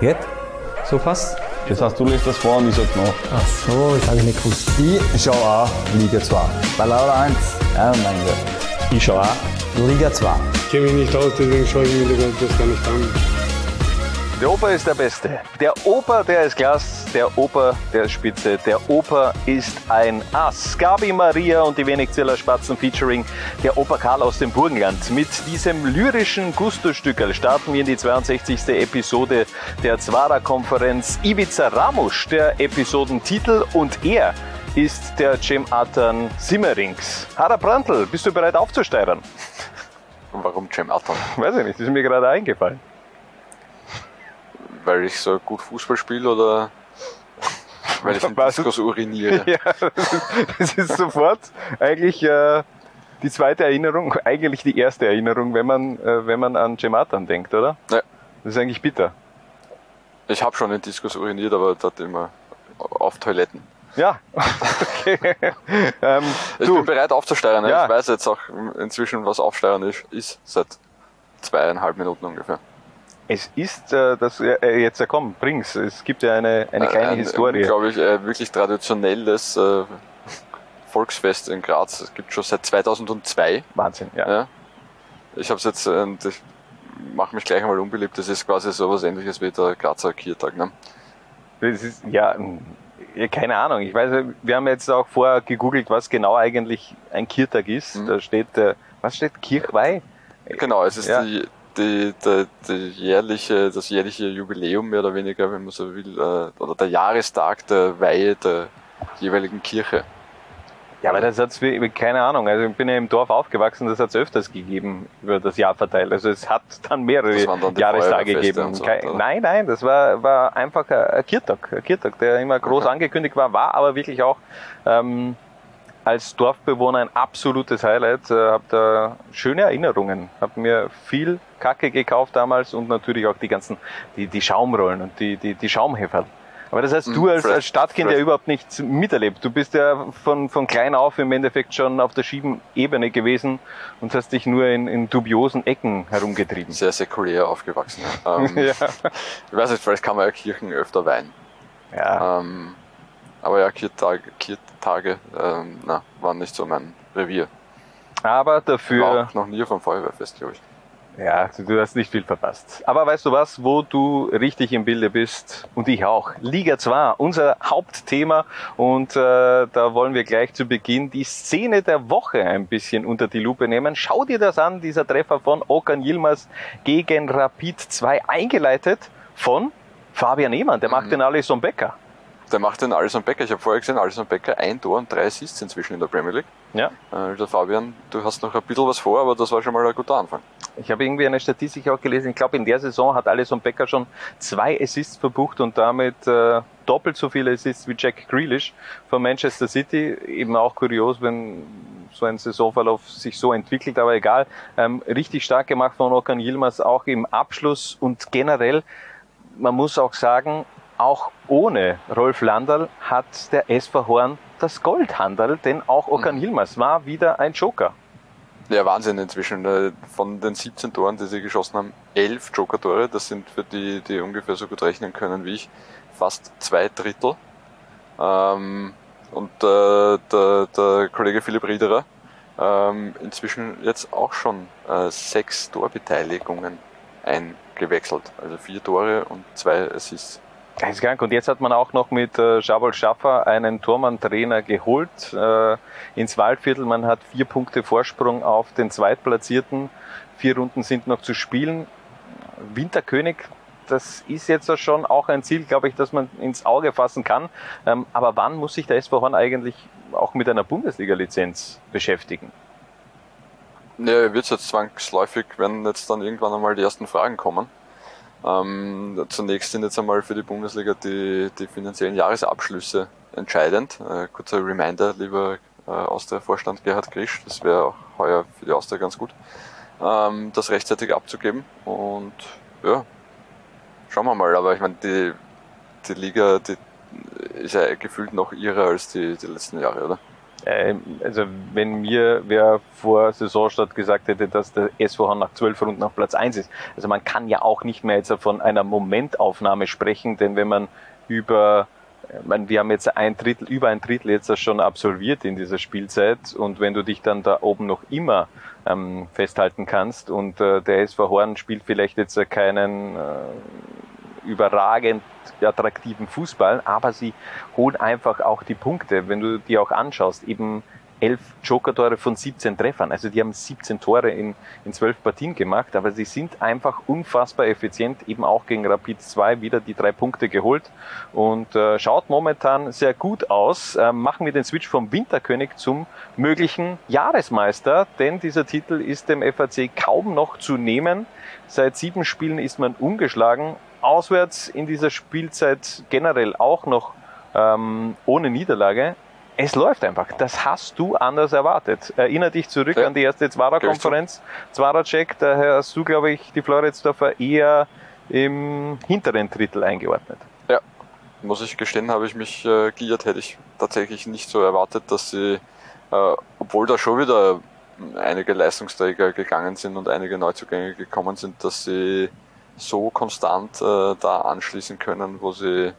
Geht? So fast? Das heißt, du lässt das vor und ich sag nach. Ach so, das habe ich nicht gewusst. Ich schau auch Liga 2. Bei Laura 1. Ja, mein Gott. Ich schau auch Liga 2. Ich kenne mich nicht aus, deswegen schaue ich mir das gar nicht an. Der Opa ist der Beste. Der Opa, der ist Glas. Der Opa, der Spitze. Der Opa ist ein Ass. Gabi Maria und die Wenigziller Spatzen featuring der Opa Karl aus dem Burgenland. Mit diesem lyrischen Gusto-Stückel starten wir in die 62. Episode der Zwara-Konferenz Ivica Ramusch, der Episodentitel. Und er ist der Cem Atan Simmerings. Harald Brandl, bist du bereit aufzusteuern? Warum Cem Atan? Weiß ich nicht, das ist mir gerade eingefallen. Weil ich so gut Fußball spiele oder weil ich in? Discos uriniere? Ja, das ist sofort eigentlich äh, die zweite Erinnerung, eigentlich die erste Erinnerung, wenn man, äh, wenn man an Cematan denkt, oder? Ja. Das ist eigentlich bitter. Ich habe schon in Discos uriniert, aber dort immer auf Toiletten. Ja, okay. ähm, Ich du, bin bereit aufzusteuern. Ja. Ich weiß jetzt auch inzwischen, was aufsteuern ist, ist seit zweieinhalb Minuten ungefähr. Es ist äh, das äh, jetzt äh, komm, bring's. Es gibt ja eine, eine kleine ein, Historie. glaube ich, ein wirklich traditionelles äh, Volksfest in Graz. Es gibt schon seit 2002. Wahnsinn, ja. Ja. Ich habe es jetzt, äh, und ich mache mich gleich einmal unbeliebt. Das ist quasi so was ähnliches wie der Grazer Kiertag. Ne? Das ist ja mh, ja, keine Ahnung. Ich weiß, wir haben jetzt auch vorher gegoogelt, was genau eigentlich ein Kirtag ist. Mhm. Da steht, äh, was steht Kirchweih? Genau, es ist Ja. die, die, die, die jährliche, das jährliche Jubiläum mehr oder weniger, wenn man so will, äh, oder der Jahrestag der Weihe der jeweiligen Kirche. Ja, aber das hat's wie, keine Ahnung. Also ich bin ja im Dorf aufgewachsen, das hat's öfters gegeben über das Jahr verteilt. Also es hat dann mehrere dann Jahrestage gegeben. so, Kein- nein, nein, das war, war einfach ein ein Kirtag, ein Kirtag, der immer groß Okay. angekündigt war, war aber wirklich auch ähm, als Dorfbewohner ein absolutes Highlight. Äh, hab da schöne Erinnerungen. Hab mir viel Kacke gekauft damals und natürlich auch die ganzen, die, die Schaumrollen und die, die, die Schaumheferl. Aber das heißt, du Mhm, als, fresh- als Stadtkind ja überhaupt nicht miterlebt. Du bist ja von, von klein auf im Endeffekt schon auf der Schiebenebene gewesen und hast dich nur in, in dubiosen Ecken herumgetrieben. Sehr säkulär aufgewachsen. Ähm, Ja. Ich weiß nicht, vielleicht kann man ja Kirchen öfter weihen. Ja. Ähm, aber ja, Kirtage, Kirtage ähm, na, waren nicht so mein Revier. Aber Ich war dafür, auch noch nie vom Feuerwehrfest, glaube ich. ja, du, hast nicht viel verpasst. Aber weißt du was, wo du richtig im Bilde bist und ich auch. Liga 2, unser Hauptthema und äh, da wollen wir gleich zu Beginn die Szene der Woche ein bisschen unter die Lupe nehmen. Schau dir das an, dieser Treffer von Okan Yilmaz gegen Rapid 2 eingeleitet von Fabian Ehmann, der macht den Alisson Becker. Der macht den Alisson Becker. Ich habe vorher gesehen, Alisson Becker ein Tor und drei Assists inzwischen in der Premier League. Ja. Äh, der Fabian, du hast noch ein bisschen was vor, aber das war schon mal ein guter Anfang. Ich habe irgendwie eine Statistik auch gelesen. Ich glaube, in der Saison hat Alisson Becker schon zwei Assists verbucht und damit äh, doppelt so viele Assists wie Jack Grealish von Manchester City. Eben auch kurios, wenn so ein Saisonverlauf sich so entwickelt, aber egal. Ähm, richtig stark gemacht von Okan Yilmaz, auch im Abschluss und generell, man muss auch sagen, auch ohne Rolf Landal hat der SV Horn das Goldhandel, denn auch Okan Yilmaz war wieder ein Joker. Ja, Wahnsinn inzwischen. Äh, Von den 17 Toren, die sie geschossen haben, 11 Joker-Tore. Das sind für die, die ungefähr so gut rechnen können wie ich, fast zwei Drittel. Ähm, und äh, der, der Kollege Philipp Riederer ähm, inzwischen jetzt auch schon äh, sechs Torbeteiligungen eingewechselt. Also vier Tore und zwei Assists. Geisteskrank. Und jetzt hat man auch noch mit äh, Jabol Schaffer einen Tormann-Trainer geholt äh, ins Waldviertel. Man hat vier Punkte Vorsprung auf den Zweitplatzierten. Vier Runden sind noch zu spielen. Winterkönig, das ist jetzt schon auch ein Ziel, glaube ich, das man ins Auge fassen kann. Ähm, aber wann muss sich der SV Horn eigentlich auch mit einer Bundesliga-Lizenz beschäftigen? Ja, wird jetzt zwangsläufig, wenn jetzt dann irgendwann einmal die ersten Fragen kommen. Ähm, zunächst sind jetzt einmal für die Bundesliga die, die finanziellen Jahresabschlüsse entscheidend. Äh, kurzer Reminder, lieber äh, Austria-Vorstand Gerhard Grisch, das wäre auch heuer für die Austria ganz gut, ähm, das rechtzeitig abzugeben. Und ja, schauen wir mal. Aber ich meine, die, die Liga die ist ja gefühlt noch ihrer als die, die letzten Jahre, oder? Ähm, also wenn mir wer vor Saisonstart gesagt hätte, dass der SVH nach zwölf Runden auf Platz eins ist. Also man kann ja auch nicht mehr jetzt von einer Momentaufnahme sprechen, denn wenn man über meine, wir haben jetzt ein Drittel, über ein Drittel jetzt schon absolviert in dieser Spielzeit und wenn du dich dann da oben noch immer ähm, festhalten kannst und äh, der SV Horn spielt vielleicht jetzt keinen äh, überragend attraktiven Fußball, aber sie holen einfach auch die Punkte. Wenn du die auch anschaust, eben elf Joker-Tore von 17 Treffern. Also die haben 17 Tore in, in 12 Partien gemacht, aber sie sind einfach unfassbar effizient, eben auch gegen Rapid 2 wieder die drei Punkte geholt und äh, schaut momentan sehr gut aus. Äh, machen wir den Switch vom Winterkönig zum möglichen Jahresmeister, denn dieser Titel ist dem FAC kaum noch zu nehmen. Seit sieben Spielen ist man ungeschlagen auswärts in dieser Spielzeit generell auch noch ähm, ohne Niederlage. Es läuft einfach. Das hast du anders erwartet. Erinner dich zurück ja. an die erste Zwarer-Konferenz. Zwarer-Check, daher hast du, glaube ich, die Floridsdorfer eher im hinteren Drittel eingeordnet. Ja, muss ich gestehen, habe ich mich äh, geirrt. Hätte ich tatsächlich nicht so erwartet, dass sie, äh, obwohl da schon wieder einige Leistungsträger gegangen sind und einige Neuzugänge gekommen sind, dass sie so konstant äh, da anschließen können, wo sie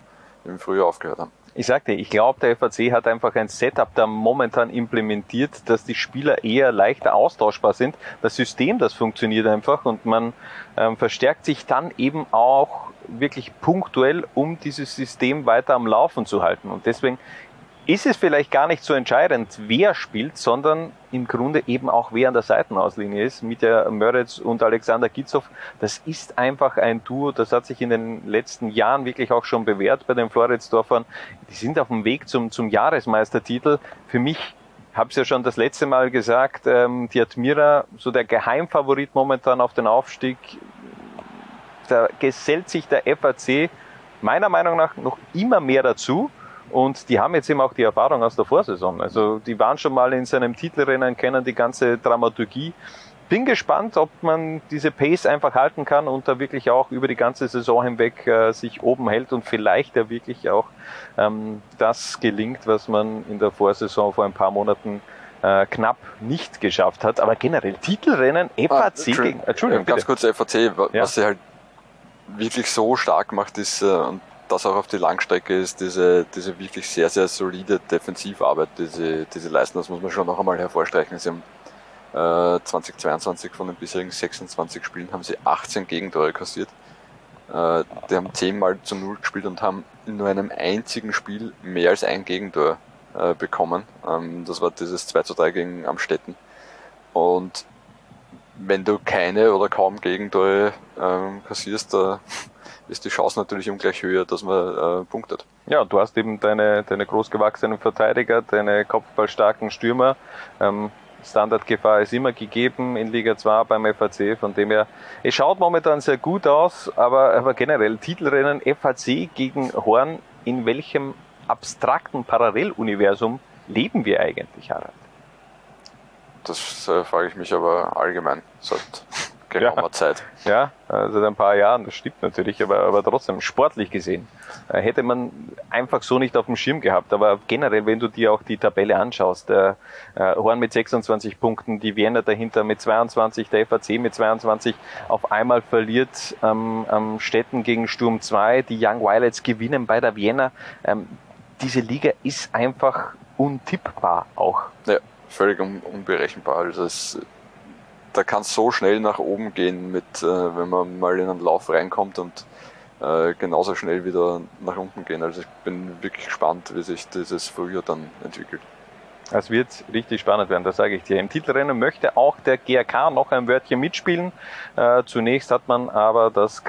im Frühjahr aufgehört haben. Ich sagte, ich glaube, der FAC hat einfach ein Setup da momentan implementiert, dass die Spieler eher leichter austauschbar sind. Das System, das funktioniert einfach und man ähm, verstärkt sich dann eben auch wirklich punktuell, um dieses System weiter am Laufen zu halten. Und deswegen ist es vielleicht gar nicht so entscheidend, wer spielt, sondern im Grunde eben auch wer an der Seitenauslinie ist, mit der Möritz und Alexander Gitzow. Das ist einfach ein Duo, das hat sich in den letzten Jahren wirklich auch schon bewährt bei den Floridsdorfern. Die sind auf dem Weg zum, zum Jahresmeistertitel. Für mich habe es ja schon das letzte Mal gesagt, ähm, die Admira, so der Geheimfavorit momentan auf den Aufstieg, da gesellt sich der FAC meiner Meinung nach noch immer mehr dazu. Und die haben jetzt eben auch die Erfahrung aus der Vorsaison. Also die waren schon mal in seinem Titelrennen, kennen die ganze Dramaturgie. Bin gespannt, ob man diese Pace einfach halten kann und da wirklich auch über die ganze Saison hinweg äh, sich oben hält und vielleicht ja wirklich auch ähm, das gelingt, was man in der Vorsaison vor ein paar Monaten äh, knapp nicht geschafft hat. Aber generell Titelrennen, FAC ah, gegen. Entschuldigung, ganz kurz FAC, was ja. sie halt wirklich so stark macht, ist, äh, und das auch auf die Langstrecke ist diese, diese wirklich sehr, sehr solide Defensivarbeit, die sie, die sie leisten. Das muss man schon noch einmal hervorstreichen. Sie haben äh, 2022 von den bisherigen 26 Spielen haben sie 18 Gegentore kassiert. Äh, die haben 10 Mal zu Null gespielt und haben in nur einem einzigen Spiel mehr als ein Gegentor äh, bekommen. Ähm, das war dieses 2 zu 3 gegen Amstetten. Und wenn du keine oder kaum Gegentore ähm, kassierst, da ist die Chance natürlich ungleich höher, dass man äh, punktet. Ja, du hast eben deine, deine großgewachsenen Verteidiger, deine kopfballstarken Stürmer. Ähm, Standardgefahr ist immer gegeben in Liga 2 beim FAC, von dem her, es schaut momentan sehr gut aus, aber, aber generell Titelrennen FAC gegen Horn, in welchem abstrakten Paralleluniversum leben wir eigentlich, Harald? Das äh, frage ich mich aber allgemein seit geraumer ja. Zeit. Ja, also seit ein paar Jahren, das stimmt natürlich, aber, aber trotzdem, sportlich gesehen, äh, hätte man einfach so nicht auf dem Schirm gehabt. Aber generell, wenn du dir auch die Tabelle anschaust, der äh, Horn mit 26 Punkten, die Wiener dahinter mit 22, der FAC mit 22, auf einmal verliert ähm, ähm, Städten gegen Sturm 2, die Young Violets gewinnen bei der Wiener. Ähm, diese Liga ist einfach untippbar auch. Ja, völlig un unberechenbar. Also es da kann es so schnell nach oben gehen, mit, äh, wenn man mal in einen Lauf reinkommt und äh, genauso schnell wieder nach unten gehen. Also ich bin wirklich gespannt, wie sich dieses Frühjahr dann entwickelt. Es wird richtig spannend werden, das sage ich dir. Im Titelrennen möchte auch der GRK noch ein Wörtchen mitspielen. Äh, zunächst hat man aber das,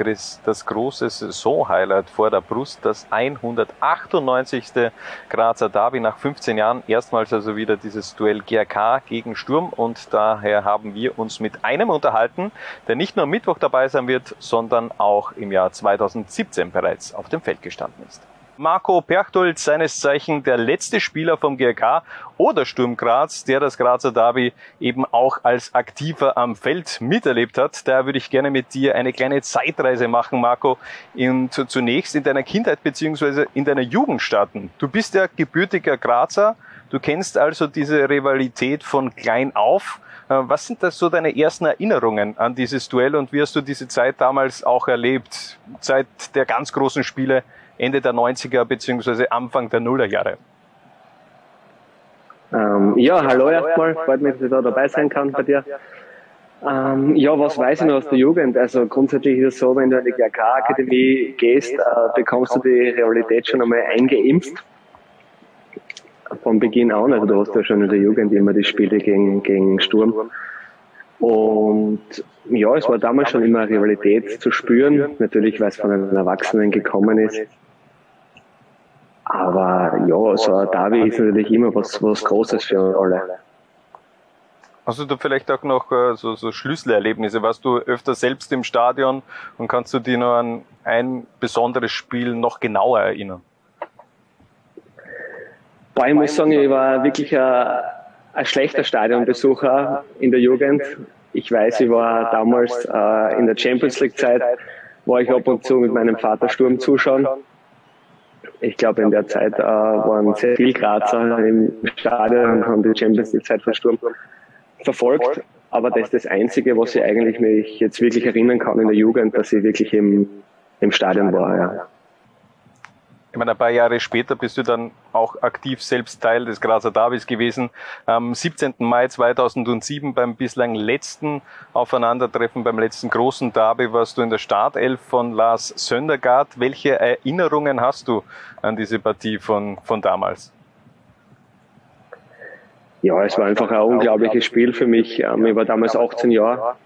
das große Saison-Highlight vor der Brust, das 198. Grazer Derby nach 15 Jahren. Erstmals also wieder dieses Duell GRK gegen Sturm und daher haben wir uns mit einem unterhalten, der nicht nur am Mittwoch dabei sein wird, sondern auch im Jahr 2017 bereits auf dem Feld gestanden ist. Marco Perchtold, seines Zeichen der letzte Spieler vom GRK oder Sturm Graz, der das Grazer Derby eben auch als Aktiver am Feld miterlebt hat. Da würde ich gerne mit dir eine kleine Zeitreise machen, Marco, und zunächst in deiner Kindheit beziehungsweise in deiner Jugend starten. Du bist ja gebürtiger Grazer, Du kennst also diese Rivalität von klein auf. Äh, was sind das so deine ersten Erinnerungen an dieses Duell und wie hast du diese Zeit damals auch erlebt? Zeit der ganz großen Spiele Ende der 90er beziehungsweise Anfang der Nullerjahre? Ähm, ja, hallo erstmal. Freut mich, dass ich da dabei sein kann bei dir. Ähm, ja, was weiß ich noch aus der Jugend? Also grundsätzlich ist es so, wenn du in die GRK-Akademie gehst, äh, bekommst du die Realität schon einmal eingeimpft. Von Beginn an. Also du hast ja schon in der Jugend immer die Spiele gegen, gegen Sturm. Und ja, es war damals schon immer Rivalität zu spüren. Natürlich, weil es von einem Erwachsenen gekommen ist. Aber ja, so ein Derby ist natürlich immer was, was Großes für alle. Hast du da vielleicht auch noch äh, so, so Schlüsselerlebnisse? Warst du öfter selbst im Stadion und kannst du dich noch an ein besonderes Spiel noch genauer erinnern? Boah, ich muss sagen, ich war wirklich ein, ein schlechter Stadionbesucher in der Jugend. Ich weiß, ich war damals äh, in der Champions League Zeit, war ich ab und zu mit meinem Vater Sturm zuschauen. Ich glaube, in der Zeit äh, waren sehr viel Grazer im Stadion und haben die Champions League Zeit von Sturm verfolgt, aber das ist das Einzige, was ich eigentlich mich jetzt wirklich erinnern kann in der Jugend, dass ich wirklich im, im Stadion war. Ja. Ich meine, ein paar Jahre später bist du dann auch aktiv selbst Teil des Grazer Davis gewesen. Am 17. Mai 2007 beim bislang letzten Aufeinandertreffen, beim letzten großen Derby warst du in der Startelf von Lars Söndergaard. Welche Erinnerungen hast du an diese Partie von, von damals? Ja, es war einfach ein unglaubliches Spiel für mich. Ähm, ich war damals 18 Jahre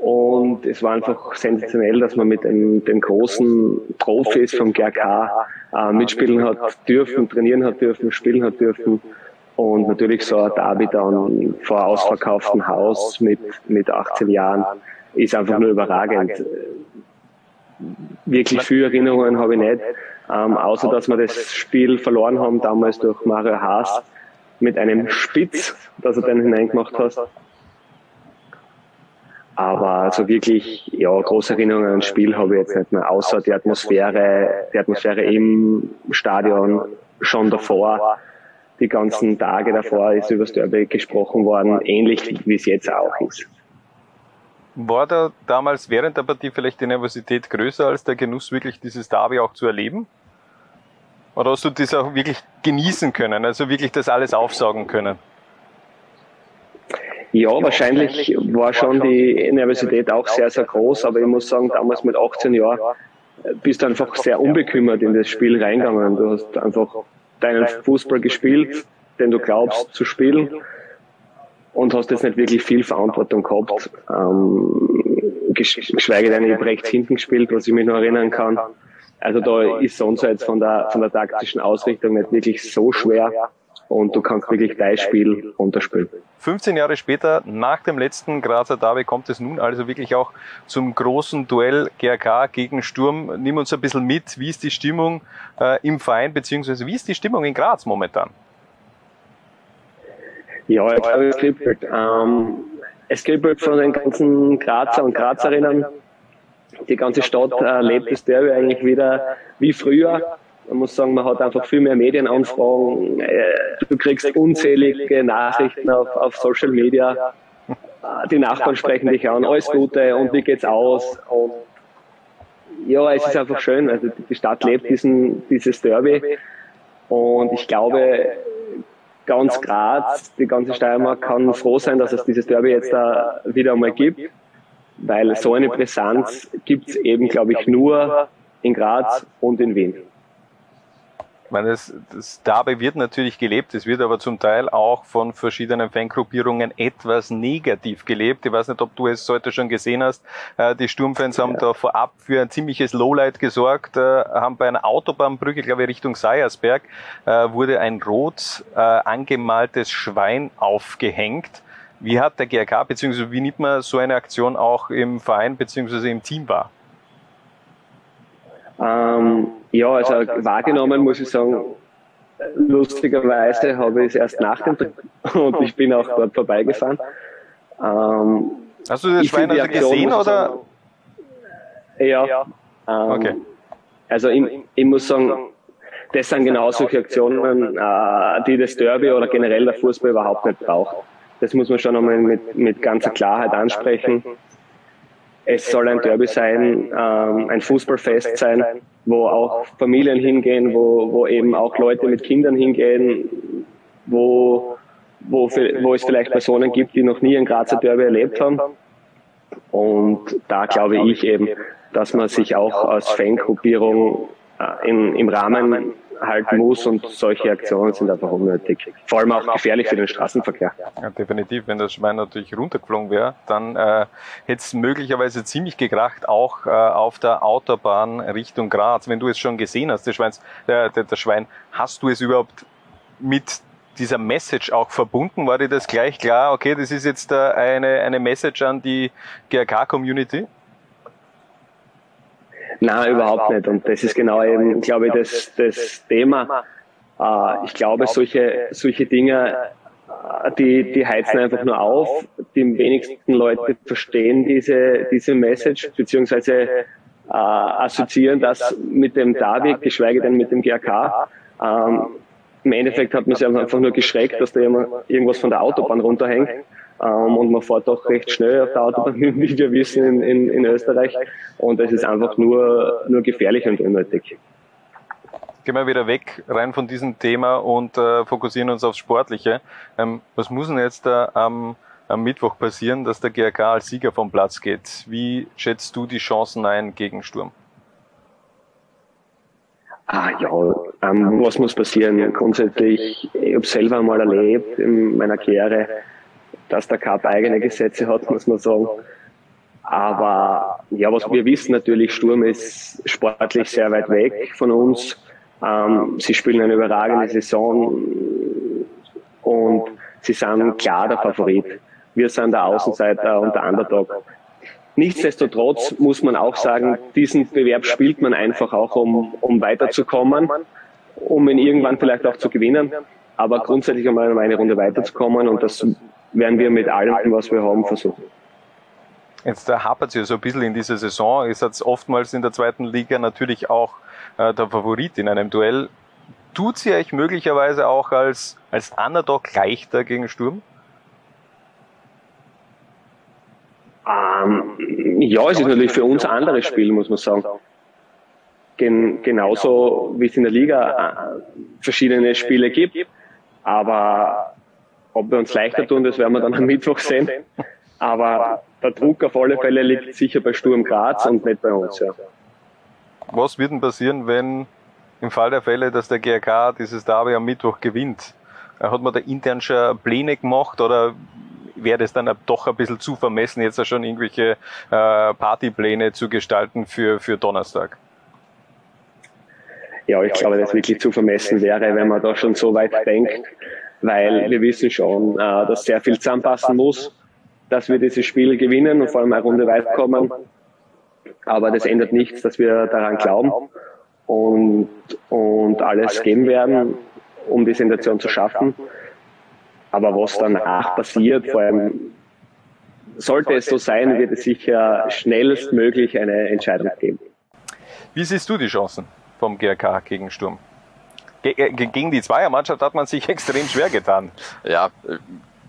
und es war einfach sensationell, dass man mit den, den großen Profis vom GRK äh, mitspielen hat dürfen, trainieren hat dürfen, spielen hat dürfen. Und natürlich so ein Derby dann vor ausverkauftem Haus mit, mit 18 Jahren ist einfach nur überragend. Wirklich viele Erinnerungen habe ich nicht, ähm, außer dass wir das Spiel verloren haben damals durch Mario Haas mit einem Spitz, das er dann hineingemacht hat. Aber so wirklich, ja, große Erinnerungen an das Spiel habe ich jetzt nicht mehr, außer die Atmosphäre, die Atmosphäre im Stadion schon davor. Die ganzen Tage davor ist über das Derby gesprochen worden, ähnlich wie es jetzt auch ist. War da damals während der Partie vielleicht die Nervosität größer als der Genuss, wirklich dieses Derby auch zu erleben? Oder hast du das auch wirklich genießen können, also wirklich das alles aufsaugen können? Ja, wahrscheinlich war schon die Nervosität auch sehr, sehr groß, aber ich muss sagen, damals mit 18 Jahren bist du einfach sehr unbekümmert in das Spiel reingegangen. Du hast einfach deinen Fußball gespielt, den du glaubst zu spielen und hast jetzt nicht wirklich viel Verantwortung gehabt. Ähm, geschweige denn, ich habe rechts hinten gespielt, was ich mich noch erinnern kann. Also da ist sonst jetzt von der, von der taktischen Ausrichtung nicht wirklich so schwer und du kannst wirklich dein Spiel runterspielen. 15 Jahre später, nach dem letzten Grazer Derby, kommt es nun also wirklich auch zum großen Duell GRK gegen Sturm. Nimm uns ein bisschen mit, wie ist die Stimmung äh, im Verein, beziehungsweise wie ist die Stimmung in Graz momentan? Ja, es kribbelt. Ähm, es kribbelt von den ganzen Grazer und Grazerinnen die ganze Stadt äh, lebt das Derby eigentlich wieder wie früher. Man muss sagen, man hat einfach viel mehr Medienanfragen. Äh, du kriegst unzählige Nachrichten auf, auf Social Media. Äh, die Nachbarn sprechen dich an, alles Gute und wie geht's aus? Und ja, es ist einfach schön. Also die Stadt lebt diesen, dieses Derby. Und ich glaube, ganz Graz, die ganze Steiermark kann froh sein, dass es dieses Derby jetzt da wieder einmal gibt weil so eine Brisanz gibt es eben, glaube ich, nur in Graz und in Wien. Ich meine, das, das dabei wird natürlich gelebt, es wird aber zum Teil auch von verschiedenen Fangruppierungen etwas negativ gelebt. Ich weiß nicht, ob du es heute schon gesehen hast. Äh, die Sturmfans haben ja. da vorab für ein ziemliches Lowlight gesorgt, äh, haben bei einer Autobahnbrücke, glaube ich, Richtung Seiersberg, äh, wurde ein rot angemaltes Schwein aufgehängt wie hat der GRK bzw. wie nimmt man so eine Aktion auch im Verein bzw. im Team wahr? Ähm, ja, also wahrgenommen muss ich sagen, lustigerweise habe ich es erst nach dem Trip und ich bin auch dort vorbeigefahren. Ähm, Hast du das Schwein also gesehen oder? Sagen, ja. Ähm, okay. Also ich, ich muss sagen, das sind genau solche Aktionen, äh, die das Derby oder generell der Fußball überhaupt nicht braucht. Das muss man schon einmal mit, mit ganzer Klarheit ansprechen. Es soll ein Derby sein, ähm, ein Fußballfest sein, wo auch Familien hingehen, wo, wo eben auch Leute mit Kindern hingehen, wo, wo, wo es vielleicht Personen gibt, die noch nie ein Grazer Derby erlebt haben. Und da glaube ich eben, dass man sich auch als Fangruppierung äh, im, im Rahmen halten muss und solche Aktionen sind einfach unnötig. Vor allem auch gefährlich für den Straßenverkehr. Ja, definitiv. Wenn das Schwein natürlich runtergeflogen wäre, dann äh, hätte es möglicherweise ziemlich gekracht, auch äh, auf der Autobahn Richtung Graz. Wenn du es schon gesehen hast, der, Schweins, der, der Schwein, hast du es überhaupt mit dieser Message auch verbunden? War dir das gleich klar, okay, das ist jetzt äh, eine, eine Message an die GRK-Community? Nein, überhaupt nicht. Und das ist genau eben, glaube ich, das, das Thema. Äh, ich glaube, solche, solche Dinge, äh, die, die heizen einfach nur auf. Die wenigsten Leute verstehen diese, diese Message, beziehungsweise äh, assoziieren das mit dem David, geschweige denn mit dem GRK. Ähm, Im Endeffekt hat man sich einfach nur geschreckt, dass da irgendwas von der Autobahn runterhängt. Ähm, und man fährt doch recht schnell auf der Autobahn, wie wir wissen, in, in, in Österreich. Und es ist einfach nur, nur gefährlich und unnötig. Gehen wir wieder weg rein von diesem Thema und äh, fokussieren uns aufs Sportliche. Ähm, was muss denn jetzt da am, am Mittwoch passieren, dass der GRK als Sieger vom Platz geht? Wie schätzt du die Chancen ein gegen Sturm? Ah ja, ähm, was muss passieren? Grundsätzlich, ich habe selber mal erlebt in meiner Karriere, dass der Cup eigene Gesetze hat, muss man sagen. Aber ja, was wir wissen natürlich, Sturm ist sportlich sehr weit weg von uns. Ähm, sie spielen eine überragende Saison und sie sind klar der Favorit. Wir sind der Außenseiter und der Underdog. Nichtsdestotrotz muss man auch sagen, diesen Bewerb spielt man einfach auch, um, um weiterzukommen, um ihn irgendwann vielleicht auch zu gewinnen. Aber grundsätzlich einmal eine Runde weiterzukommen und das werden wir mit allem, was wir haben, versuchen. Jetzt hapert es ja so ein bisschen in dieser Saison. Ist jetzt oftmals in der zweiten Liga natürlich auch äh, der Favorit in einem Duell. Tut sie euch möglicherweise auch als, als Underdog leichter gegen Sturm? Ähm, ja, es ist natürlich für uns ein anderes Spiel, muss man sagen. Gen genauso wie es in der Liga äh, verschiedene Spiele gibt. Aber ob wir uns leichter tun, das werden wir dann am Mittwoch sehen. Aber der Druck auf alle Fälle liegt sicher bei Sturm Graz und nicht bei uns. Ja. Was wird denn passieren, wenn im Fall der Fälle, dass der GRK dieses Derby am Mittwoch gewinnt? Hat man da intern schon Pläne gemacht oder wäre das dann doch ein bisschen zu vermessen, jetzt schon irgendwelche äh, Partypläne zu gestalten für, für Donnerstag? Ja, ich glaube, dass wirklich zu vermessen wäre, wenn man da schon so weit denkt weil wir wissen schon, äh, dass sehr viel zusammenpassen muss, dass wir dieses Spiel gewinnen und vor allem eine Runde weit kommen. Aber das ändert nichts, dass wir daran glauben und, und alles geben werden, um die Sensation zu schaffen. Aber was danach passiert, vor allem sollte es so sein, wird es sicher schnellstmöglich eine Entscheidung geben. Wie siehst du die Chancen vom GRK gegen Sturm? Gegen die Zweiermannschaft hat man sich extrem schwer getan. Ja, äh,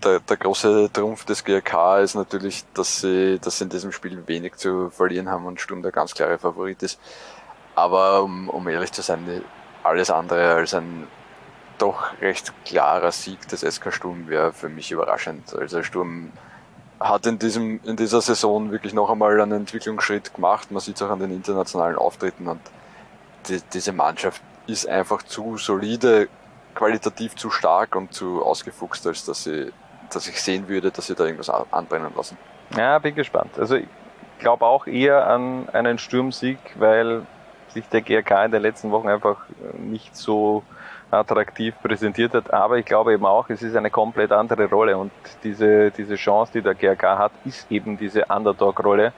der, der große Trumpf des GRK ist natürlich, dass sie, dass sie in diesem Spiel wenig zu verlieren haben und Sturm der ganz klare Favorit ist. Aber um, um ehrlich zu sein, alles andere als ein doch recht klarer Sieg des SK Sturm wäre für mich überraschend. Also Sturm hat in diesem, in dieser Saison wirklich noch einmal einen Entwicklungsschritt gemacht. Man sieht es auch an den internationalen Auftritten und die, diese Mannschaft ist einfach zu solide, qualitativ zu stark und zu ausgefuchst, als dass, sie, dass ich sehen würde, dass sie da irgendwas anbrennen lassen. Ja, bin gespannt. Also ich glaube auch eher an einen Sturmsieg, weil sich der GRK in den letzten Wochen einfach nicht so attraktiv präsentiert hat. Aber ich glaube eben auch, es ist eine komplett andere Rolle und diese, diese Chance, die der GRK hat, ist eben diese Underdog-Rolle,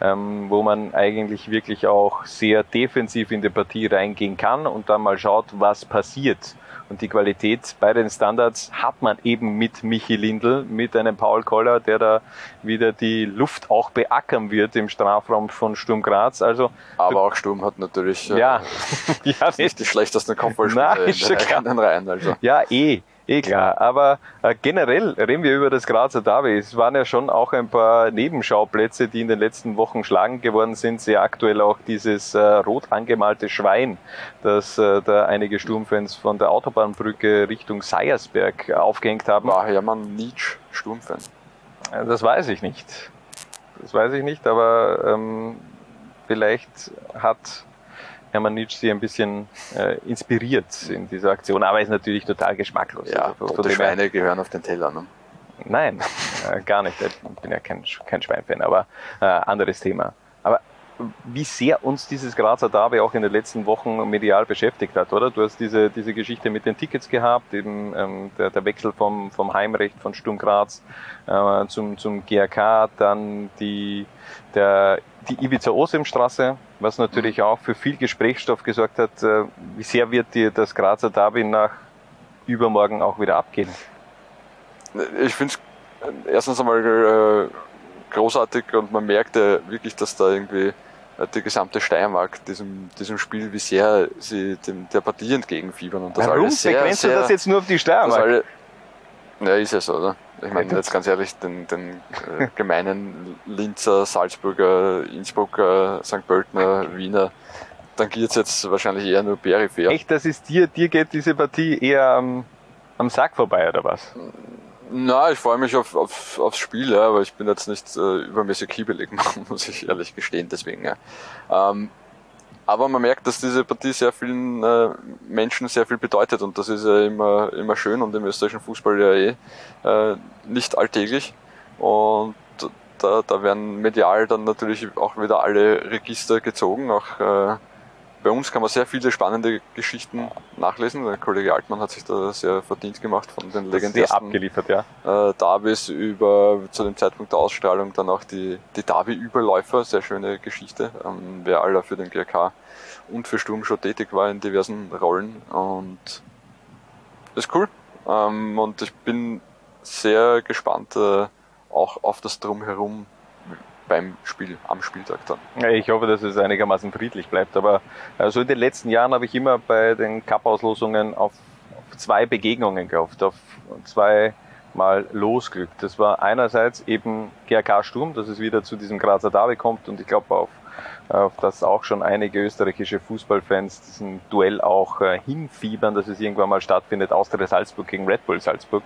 ähm, wo man eigentlich wirklich auch sehr defensiv in die Partie reingehen kann und dann mal schaut, was passiert. Und die Qualität bei den Standards hat man eben mit Michi Lindl, mit einem Paul Koller, der da wieder die Luft auch beackern wird im Strafraum von Sturm Graz. Also, Aber auch Sturm hat natürlich äh, ja, ja, nicht die schlechtesten den- klar. in den Reihen. Also. Ja, eh, eh klar. Aber äh, generell reden wir über das Grazer Derby. Es waren ja schon auch ein paar Nebenschauplätze, die in den letzten Wochen schlagend geworden sind. Sehr aktuell auch dieses äh, rot angemalte Schwein, das äh, da einige Sturmfans von der Autobahnbrücke Richtung Seiersberg aufgehängt haben. War Hermann Nietzsche Sturmfan. Äh, Das weiß ich nicht. Das weiß ich nicht, aber ähm, vielleicht hat Hermann Nietzsche sie ein bisschen äh, inspiriert in dieser Aktion, aber ist natürlich total geschmacklos. Ja, Also tote dem her- Schweine gehören auf den Teller. Ne? Nein, äh, gar nicht. Ich bin ja kein, kein Schweinfan, aber äh, anderes Thema. Aber wie sehr uns dieses Grazer Derby auch in den letzten Wochen medial beschäftigt hat, oder? Du hast diese, diese Geschichte mit den Tickets gehabt, eben ähm, der, der Wechsel vom, vom Heimrecht von Sturm Graz äh, zum, zum GRK, dann die, der, die Ibiza-Osimstraße, was natürlich auch für viel Gesprächsstoff gesorgt hat. Äh, wie sehr wird dir das Grazer Derby nach übermorgen auch wieder abgehen? Ich finde es erstens einmal äh, großartig und man merkt ja wirklich, dass da irgendwie äh, die gesamte Steiermark diesem, diesem Spiel, wie sehr sie dem, der Partie entgegenfiebern. Und das Warum alles sehr, begrenzt du sehr, das jetzt nur auf die Steiermark? alle, ja, ist ja so, oder? Ich meine, jetzt ganz ehrlich, den, den äh, gemeinen Linzer, Salzburger, Innsbrucker, St. Pöltener, Wiener tangiert jetzt wahrscheinlich eher nur peripher. Echt, das ist dir, dir geht diese Partie eher am, am Sack vorbei, oder was? Na, ich freue mich auf, auf, aufs Spiel, ja, aber ich bin jetzt nicht äh, übermäßig hiebelig, muss ich ehrlich gestehen, deswegen. Ja. Ähm, aber man merkt, dass diese Partie sehr vielen äh, Menschen sehr viel bedeutet und das ist ja immer, immer schön und im österreichischen Fußball ja eh äh, nicht alltäglich. Und da, da werden medial dann natürlich auch wieder alle Register gezogen. Auch äh, bei uns kann man sehr viele spannende Geschichten nachlesen. Der Kollege Altmann hat sich da sehr verdient gemacht von den legendärsten abgeliefert, ja. äh, Davis über zu dem Zeitpunkt der Ausstrahlung dann auch die, die Derby-Überläufer, sehr schöne Geschichte, ähm, wer aller für den GRK und für Sturm schon tätig war in diversen Rollen und ist cool. Ähm, und ich bin sehr gespannt äh, auch auf das Drumherum beim Spiel, am Spieltag dann. Ich hoffe, dass es einigermaßen friedlich bleibt. Aber also in den letzten Jahren habe ich immer bei den Cup-Auslosungen auf, zwei Begegnungen gehofft, auf zwei Mal Losglück. Das war einerseits eben GRK Sturm, dass es wieder zu diesem Grazer Derby kommt und ich glaube auf, auf das auch schon einige österreichische Fußballfans diesen Duell auch äh, hinfiebern, dass es irgendwann mal stattfindet, Austria Salzburg gegen Red Bull Salzburg,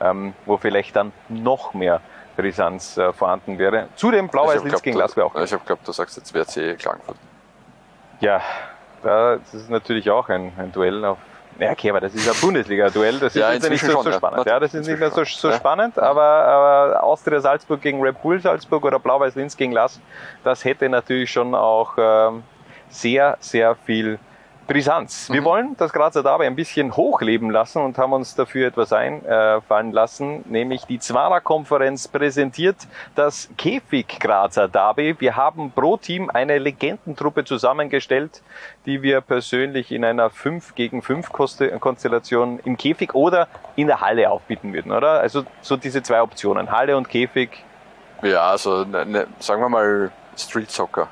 ähm, wo vielleicht dann noch mehr Brisanz äh, vorhanden wäre. Zudem Blau-Weiß Linz gegen wäre auch Ich habe geglaubt, du sagst jetzt WRC Klagenfurt. Ja, da, das ist natürlich auch ein, ein Duell auf. Ja, okay, aber das ist ein Bundesliga-Duell, das ist Ja, jetzt nicht so, schon, so spannend. Ja, das ist nicht mehr so, so ja. spannend, aber, aber Austria Salzburg gegen Red Bull Salzburg oder Blau-Weiß Linz gegen Lask, das hätte natürlich schon auch ähm, sehr, sehr viel Brisanz. Mhm. Wir wollen das Grazer Derby ein bisschen hochleben lassen und haben uns dafür etwas einfallen lassen, nämlich die Zwara-Konferenz präsentiert das Käfig Grazer Derby. Wir haben pro Team eine Legendentruppe zusammengestellt, die wir persönlich in einer 5 gegen 5 Konstellation im Käfig oder in der Halle aufbieten würden, oder? Also so diese zwei Optionen, Halle und Käfig. Ja, also ne, ne, sagen wir mal Street Soccer.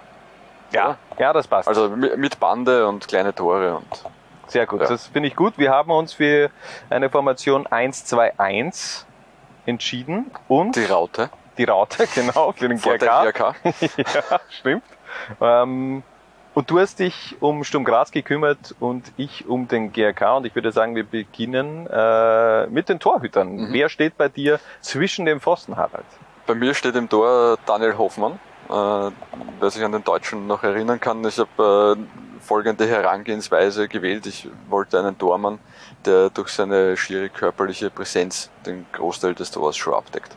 Ja, ja, das passt. Also mi- mit Bande und kleine Tore und Sehr gut, Ja. das finde ich gut. Wir haben uns für eine Formation 1-2-1 entschieden und die Raute die Raute, genau, für den GRK. GRK. ja, stimmt. Ähm, und du hast dich um Sturm Graz gekümmert und ich um den GRK. Und ich würde sagen, wir beginnen äh, mit den Torhütern. Mhm. Wer steht bei dir zwischen dem Pfosten, Harald? Bei mir steht im Tor Daniel Hoffmann. Äh, wer sich an den Deutschen noch erinnern kann, ich habe äh, folgende Herangehensweise gewählt. Ich wollte einen Tormann, der durch seine schiere körperliche Präsenz den Großteil des Tors schon abdeckt.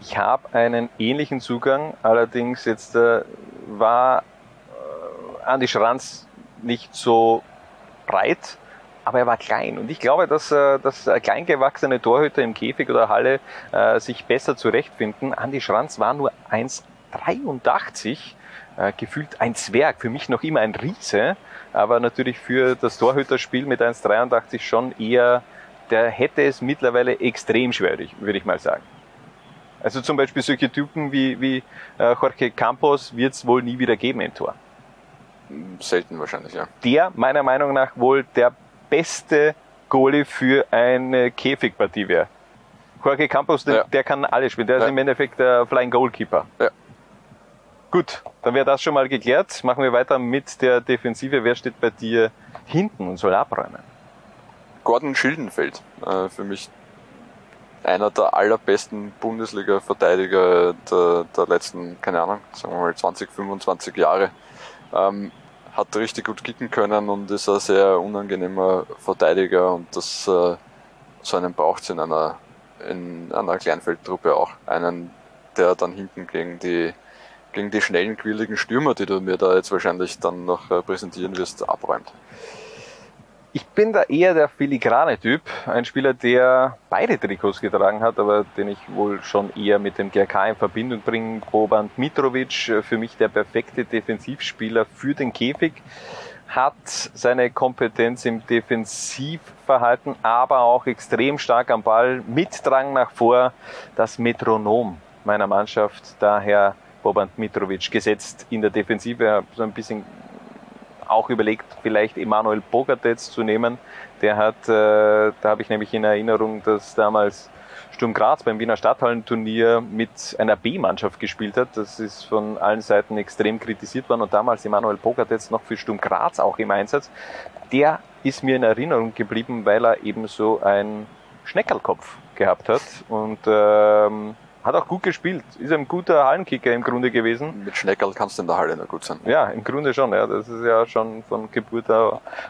Ich habe einen ähnlichen Zugang, allerdings jetzt äh, war äh, Andi Schranz nicht so breit, aber er war klein. Und ich glaube, dass, äh, dass kleingewachsene Torhüter im Käfig oder Halle äh, sich besser zurechtfinden. Andi Schranz war nur 1,83, äh, gefühlt ein Zwerg, für mich noch immer ein Riese. aber natürlich für das Torhüterspiel mit 1,83 schon eher, der hätte es mittlerweile extrem schwer, würde ich mal sagen. Also zum Beispiel solche Typen wie, wie äh, Jorge Campos wird es wohl nie wieder geben im Tor. Selten wahrscheinlich, ja. Der, meiner Meinung nach, wohl der beste Goalie für eine Käfigpartie wäre. Jorge Campos, der, Ja. der kann alles spielen. Der Ja. ist im Endeffekt der Flying Goalkeeper. Ja. Gut, dann wäre das schon mal geklärt. Machen wir weiter mit der Defensive. Wer steht bei dir hinten und soll abräumen? Gordon Schildenfeld, äh, für mich einer der allerbesten Bundesliga-Verteidiger der, der letzten, keine Ahnung, sagen wir mal 20, 25 Jahre. Ähm, hat richtig gut kicken können und ist ein sehr unangenehmer Verteidiger und das äh, so einen braucht es in einer, in einer Kleinfeldtruppe auch. Einen, der dann hinten gegen die gegen die schnellen, quirligen Stürmer, die du mir da jetzt wahrscheinlich dann noch äh, präsentieren wirst, abräumt. Ich bin da eher der filigrane Typ, ein Spieler, der beide Trikots getragen hat, aber den ich wohl schon eher mit dem GRK in Verbindung bringe. Boban Mitrovic, äh, für mich der perfekte Defensivspieler für den Käfig, hat seine Kompetenz im Defensivverhalten, aber auch extrem stark am Ball, mit Drang nach vor, das Metronom meiner Mannschaft, daher Boban Mitrovic gesetzt in der Defensive, habe so ein bisschen auch überlegt, vielleicht Emanuel Bogatets zu nehmen. Der hat, äh, da habe ich nämlich in Erinnerung, dass damals Sturm Graz beim Wiener Stadthallenturnier mit einer B-Mannschaft gespielt hat. Das ist von allen Seiten extrem kritisiert worden und damals Emanuel Bogatets noch für Sturm Graz auch im Einsatz. Der ist mir in Erinnerung geblieben, weil er eben so ein Schneckerlkopf gehabt hat und ähm, hat auch gut gespielt. Ist ein guter Hallenkicker im Grunde gewesen. Mit Schneckerl kannst du in der Halle noch gut sein. Ja, im Grunde schon. Ja. Das ist ja schon von Geburt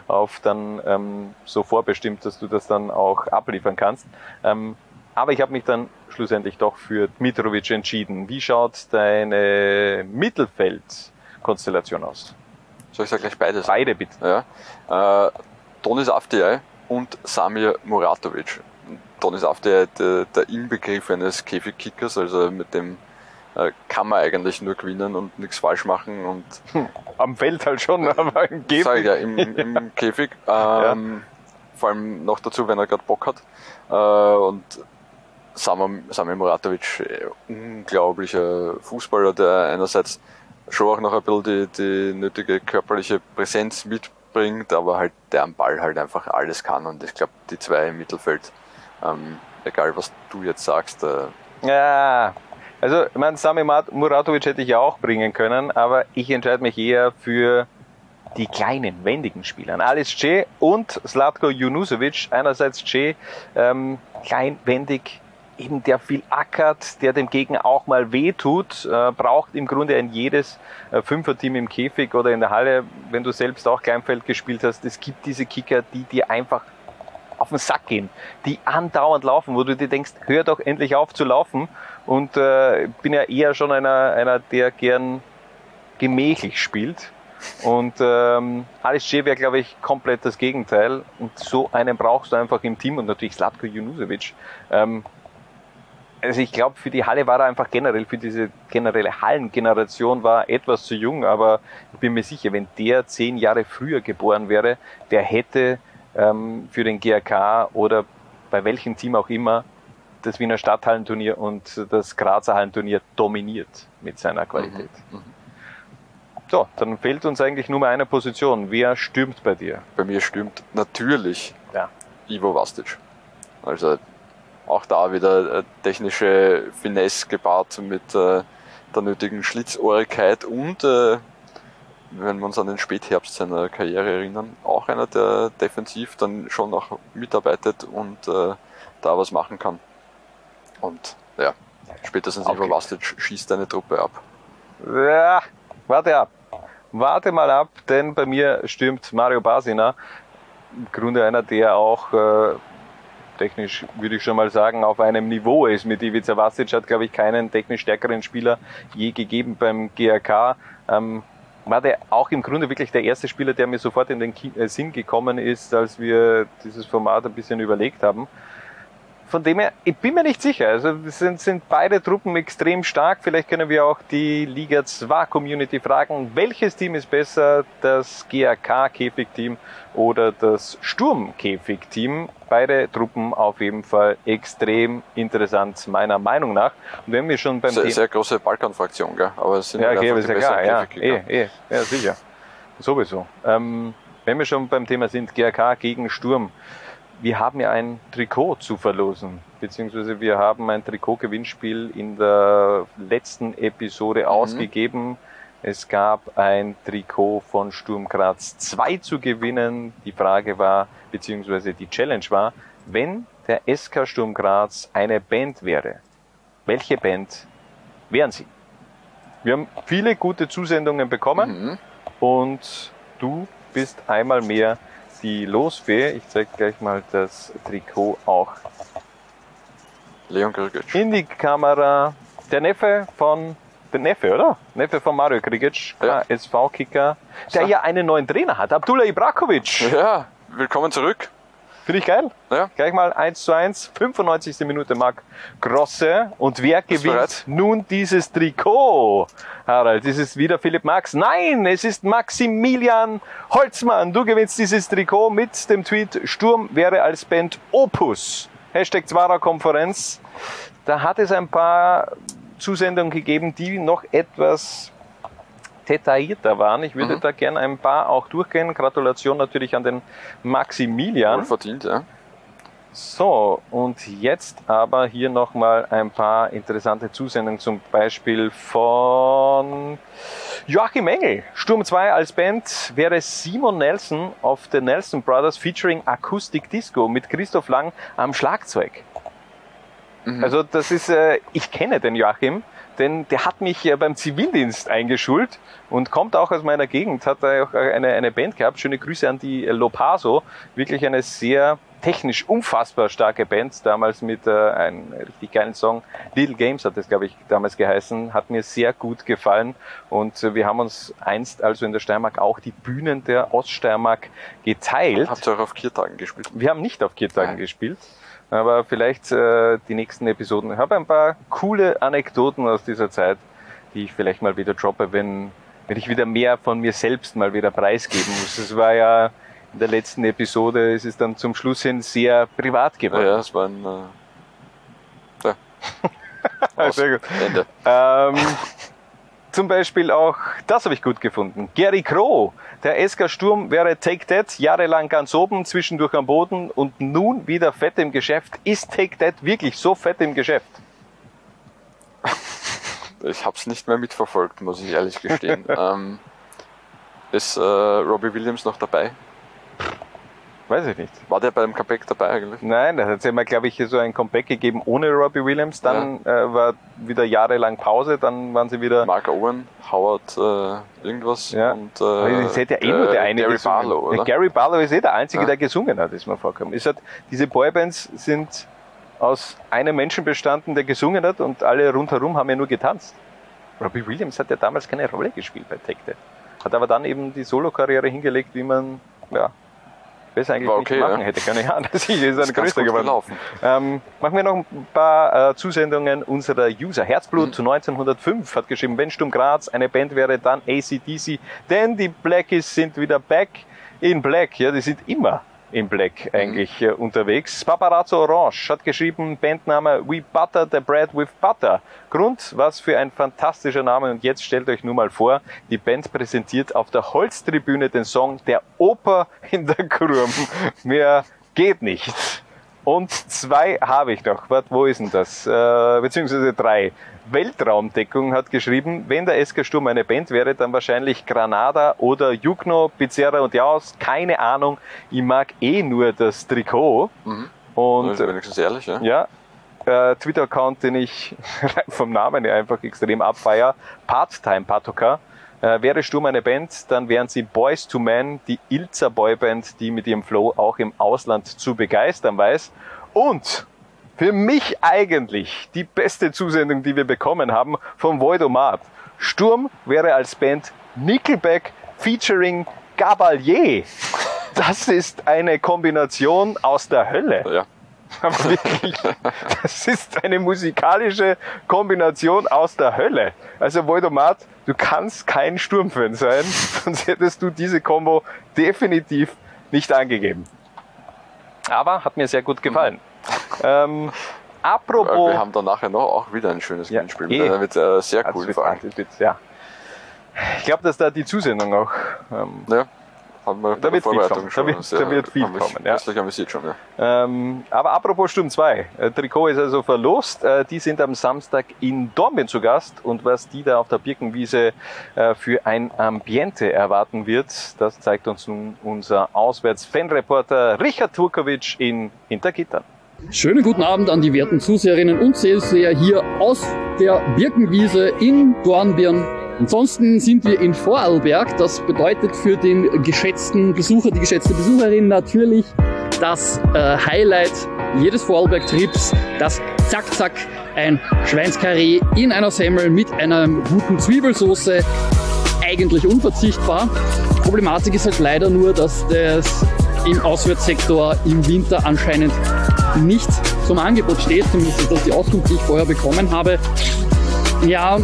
auf dann ähm, so vorbestimmt, dass du das dann auch abliefern kannst. Ähm, aber ich habe mich dann schlussendlich doch für Dmitrovic entschieden. Wie schaut deine Mittelfeldkonstellation aus? Soll ich sagen gleich beides? Beide bitte. Ja. Äh, Donis Avdiay und Samir Muratovic. Donis Avdiay, der, der Inbegriff eines Käfigkickers, also mit dem äh, kann man eigentlich nur gewinnen und nichts falsch machen und Am Feld halt schon, aber im Käfig. Sag ich ja, im, im Käfig. Ähm, Vor allem noch dazu, wenn er gerade Bock hat. Äh, und Samir, Samir Muratovic, äh, unglaublicher Fußballer, der einerseits schon auch noch ein bisschen die, die nötige körperliche Präsenz mitbringt, aber halt der am Ball halt einfach alles kann. Und ich glaube, die zwei im Mittelfeld, ähm, egal was du jetzt sagst, äh, Ja, also ich meine, Sami Muratovic hätte ich ja auch bringen können, aber ich entscheide mich eher für die kleinen, wendigen Spielern. Alice C und Slatko Junusovic. Einerseits C, ähm, klein, wendig, eben der viel ackert, der dem Gegner auch mal wehtut, äh, braucht im Grunde ein jedes äh, Fünferteam im Käfig oder in der Halle, wenn du selbst auch Kleinfeld gespielt hast. Es gibt diese Kicker, die dir einfach auf den Sack gehen, die andauernd laufen, wo du dir denkst, hör doch endlich auf zu laufen. Und äh, bin ja eher schon einer, einer, der gern gemächlich spielt. Und ähm, Alice J wäre, glaube ich, komplett das Gegenteil. Und so einen brauchst du einfach im Team und natürlich Slatko Junusovic. Ähm, also ich glaube, für die Halle war er einfach generell, für diese generelle Hallengeneration war er etwas zu jung, aber ich bin mir sicher, wenn der zehn Jahre früher geboren wäre, der hätte ähm, für den GRK oder bei welchem Team auch immer das Wiener Stadthallenturnier und das Grazer Hallenturnier dominiert mit seiner Qualität. Mhm, So, dann fehlt uns eigentlich nur mal eine Position. Wer stürmt bei dir? bei mir stimmt natürlich Ja. Ivo Vastic. Also auch da wieder äh, technische Finesse gepaart mit äh, der nötigen Schlitzohrigkeit und äh, wenn wir uns an den Spätherbst seiner Karriere erinnern, auch einer, der defensiv dann schon noch mitarbeitet und äh, da was machen kann. Und ja, spätestens Okay. Ivo Vastic schießt eine Truppe ab. Ja, warte ab. Warte mal ab, denn bei mir stürmt Mario Basina. Im Grunde einer, der auch äh, technisch, würde ich schon mal sagen, auf einem Niveau ist. Mit Ivica Vasic hat, glaube ich, keinen technisch stärkeren Spieler je gegeben beim GRK. Ähm, war der auch im Grunde wirklich der erste Spieler, der mir sofort in den äh, Sinn gekommen ist, als wir dieses Format ein bisschen überlegt haben. Von dem her, ich bin mir nicht sicher. Also sind, sind beide Truppen extrem stark. Vielleicht können wir auch die Liga 2 Community fragen, welches Team ist besser, das GAK Käfig-Team oder das Sturm Käfig-Team. Beide Truppen auf jeden Fall extrem interessant, meiner Meinung nach. Und wenn wir schon beim Sehr, sehr große Balkanfraktion, gell? Aber es sind Ja, okay, einfach ist die ja klar, ja, eh, eh, ja, sicher. Sowieso. Ähm, wenn wir schon beim Thema sind, GRK gegen Sturm. Wir haben ja ein Trikot zu verlosen, beziehungsweise wir haben ein Trikot-Gewinnspiel in der letzten Episode ausgegeben. Es gab ein Trikot von Sturm Graz 2 zu gewinnen. Die Frage war, beziehungsweise die Challenge war, wenn der SK Sturm Graz eine Band wäre, welche Band wären sie? Wir haben viele gute Zusendungen bekommen Mhm. und du bist einmal mehr die Losfee. Ich zeige gleich mal das Trikot auch Leon Grigic. in die Kamera. Der Neffe von, der Neffe, oder? Neffe von Mario Krigic, Ja. SV-Kicker, der So. ja einen neuen Trainer hat, Abdullah Ibrakovic. Ja, willkommen zurück. Finde ich geil. Ja. Gleich mal 1 zu 1, 95. Minute Marc Grosse. Und wer gewinnt nun dieses Trikot? Harald, ist es wieder Philipp Max? Nein, es ist Maximilian Holzmann. Du gewinnst dieses Trikot mit dem Tweet Sturm wäre als Band Opus. Hashtag Zwarer Konferenz. Da hat es ein paar Zusendungen gegeben, die noch etwas detaillierter waren. Ich würde Mhm. da gerne ein paar auch durchgehen. Gratulation natürlich an den Maximilian. Wohl verdient, ja. So, und jetzt aber hier nochmal ein paar interessante Zusendungen, zum Beispiel von Joachim Engel. Sturm 2 als Band wäre Simon Nelson of the Nelson Brothers featuring Acoustic Disco mit Christoph Lang am Schlagzeug. Also das ist, äh, ich kenne den Joachim, denn der hat mich äh, beim Zivildienst eingeschult und kommt auch aus meiner Gegend, hat er auch eine, eine Band gehabt. Schöne Grüße an die äh, Lopaso, wirklich eine sehr technisch unfassbar starke Band, damals mit äh, einem richtig geilen Song. Little Games hat es, glaube ich, damals geheißen, hat mir sehr gut gefallen und äh, wir haben uns einst also in der Steiermark auch die Bühnen der Oststeiermark geteilt. Habt ihr auch auf Kiertagen gespielt? Wir haben nicht auf Kirtagen Nein. gespielt, aber vielleicht äh, die nächsten Episoden. Ich habe ein paar coole Anekdoten aus dieser Zeit, die ich vielleicht mal wieder droppe, wenn, wenn ich wieder mehr von mir selbst mal wieder preisgeben muss. Es war ja in der letzten Episode, es ist dann zum Schluss hin sehr privat geworden. ja, es war ein. Äh, ja. Aus. Sehr gut. Ende. Ähm, zum Beispiel auch, das habe ich gut gefunden. Gary Crow, der SK Sturm wäre Take That, jahrelang ganz oben, zwischendurch am Boden und nun wieder fett im Geschäft. Ist Take That wirklich so fett im Geschäft? Ich habe es nicht mehr mitverfolgt, muss ich ehrlich gestehen. ähm, ist äh, Robbie Williams noch dabei? Weiß ich nicht. War der beim Comeback dabei eigentlich? Nein, da hat es ja mal, glaube ich, so ein Comeback gegeben ohne Robbie Williams. Dann äh, war wieder jahrelang Pause, dann waren sie wieder. Mark Owen, Howard äh, irgendwas Ja. und äh, Aber es hätte ja eh nur der eine Gary gesungen. Barlow, Ja, oder? Gary Barlow ist eh der Einzige, Ja. der gesungen hat, ist mir vorgekommen. Es hat, diese Boybands sind aus einem Menschen bestanden, der gesungen hat und alle rundherum haben ja nur getanzt. Robbie Williams hat ja damals keine Rolle gespielt bei That. Hat aber dann eben die Solo-Karriere hingelegt, wie man, ja, besser eigentlich War nicht okay, machen ja. hätte können. Ja, das ist ein Ist ganz größer geworden. Ähm, machen wir noch ein paar äh, Zusendungen unserer User. Herzblut Mhm. zu 1905 hat geschrieben, wenn Sturm Graz eine Band wäre, dann ACDC, denn die Blackies sind wieder back in Black. Ja, die sind immer in Black Mhm. eigentlich äh, unterwegs. Paparazzo Orange hat geschrieben, Bandname We Butter the Bread with Butter. Grund, was für ein fantastischer Name. Und jetzt stellt euch nur mal vor, die Band präsentiert auf der Holztribüne den Song Der Oper in der Kurm. Mehr geht nicht. Und zwei habe ich noch. Warte, wo ist denn das? Äh, beziehungsweise drei. Weltraumdeckung hat geschrieben, wenn der SK Sturm eine Band wäre, dann wahrscheinlich Granada oder Jugno, Pizzeria und Jaus. Keine Ahnung. Ich mag eh nur das Trikot. Mhm. Und ist ja wenigstens ehrlich, ja. ja, äh, Twitter-Account, den ich vom Namen her einfach extrem abfeier, Part-Time Patoka. Äh, wäre Sturm eine Band, dann wären sie Boys to Men, die Ilzer Boyband, die mit ihrem Flow auch im Ausland zu begeistern weiß. Und für mich eigentlich die beste Zusendung, die wir bekommen haben, von Voidomat. Sturm wäre als Band Nickelback featuring Gabalier. Das ist eine Kombination aus der Hölle. Ja. Aber wirklich, das ist eine musikalische Kombination aus der Hölle. Also Voldemort, du kannst kein Sturmfan sein, sonst hättest du diese Combo definitiv nicht angegeben. Aber hat mir sehr gut gefallen. Ähm, apropos. Wir haben dann nachher noch auch wieder ein schönes Ja, Gewinnspiel eh. mit, äh, mit äh, sehr coolen mit Fragen. Antiwitz, ja. Ich glaube, dass da die Zusendung auch. Ähm, Ja, haben wir Da wird viel Vorbereitung kommen. Da schon wird- sehr, da wird viel haben wir kommen, ja. schon, ja. Ähm, aber apropos Sturm 2, äh, Trikot ist also verlost. Äh, die sind am Samstag in Dornbirn zu Gast und was die da auf der Birkenwiese äh, für ein Ambiente erwarten wird, das zeigt uns nun unser Auswärts-Fanreporter Richard Turkovic in Hintergittern. Schönen guten Abend an die werten Zuseherinnen und Zuseher hier aus der Birkenwiese in Dornbirn. Ansonsten sind wir in Vorarlberg. Das bedeutet für den geschätzten Besucher, die geschätzte Besucherin natürlich das äh, Highlight jedes Vorarlberg-Trips, das Zack Zack, ein Schweinskarree in einer Semmel mit einer guten Zwiebelsoße eigentlich unverzichtbar. Problematik ist halt leider nur, dass das im Auswärtssektor im Winter anscheinend nicht zum Angebot steht, zumindest ist das die Auskunft, die ich vorher bekommen habe. Ja,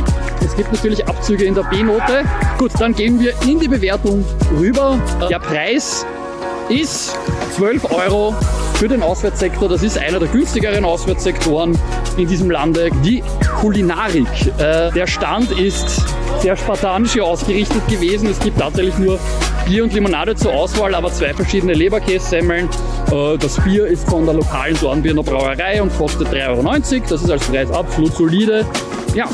es gibt natürlich Abzüge in der B-Note. Gut, dann gehen wir in die Bewertung rüber. Der Preis ist 12 Euro für den Auswärtssektor. Das ist einer der günstigeren Auswärtssektoren in diesem Lande. Die Kulinarik. Äh, der Stand ist sehr spartanisch hier ausgerichtet gewesen. Es gibt tatsächlich nur Bier und Limonade zur Auswahl, aber zwei verschiedene Leberkässemmeln. Äh, das Bier ist von der lokalen Dornbirner Brauerei und kostet 3,90 Euro. Das ist als Preis absolut solide. Ja,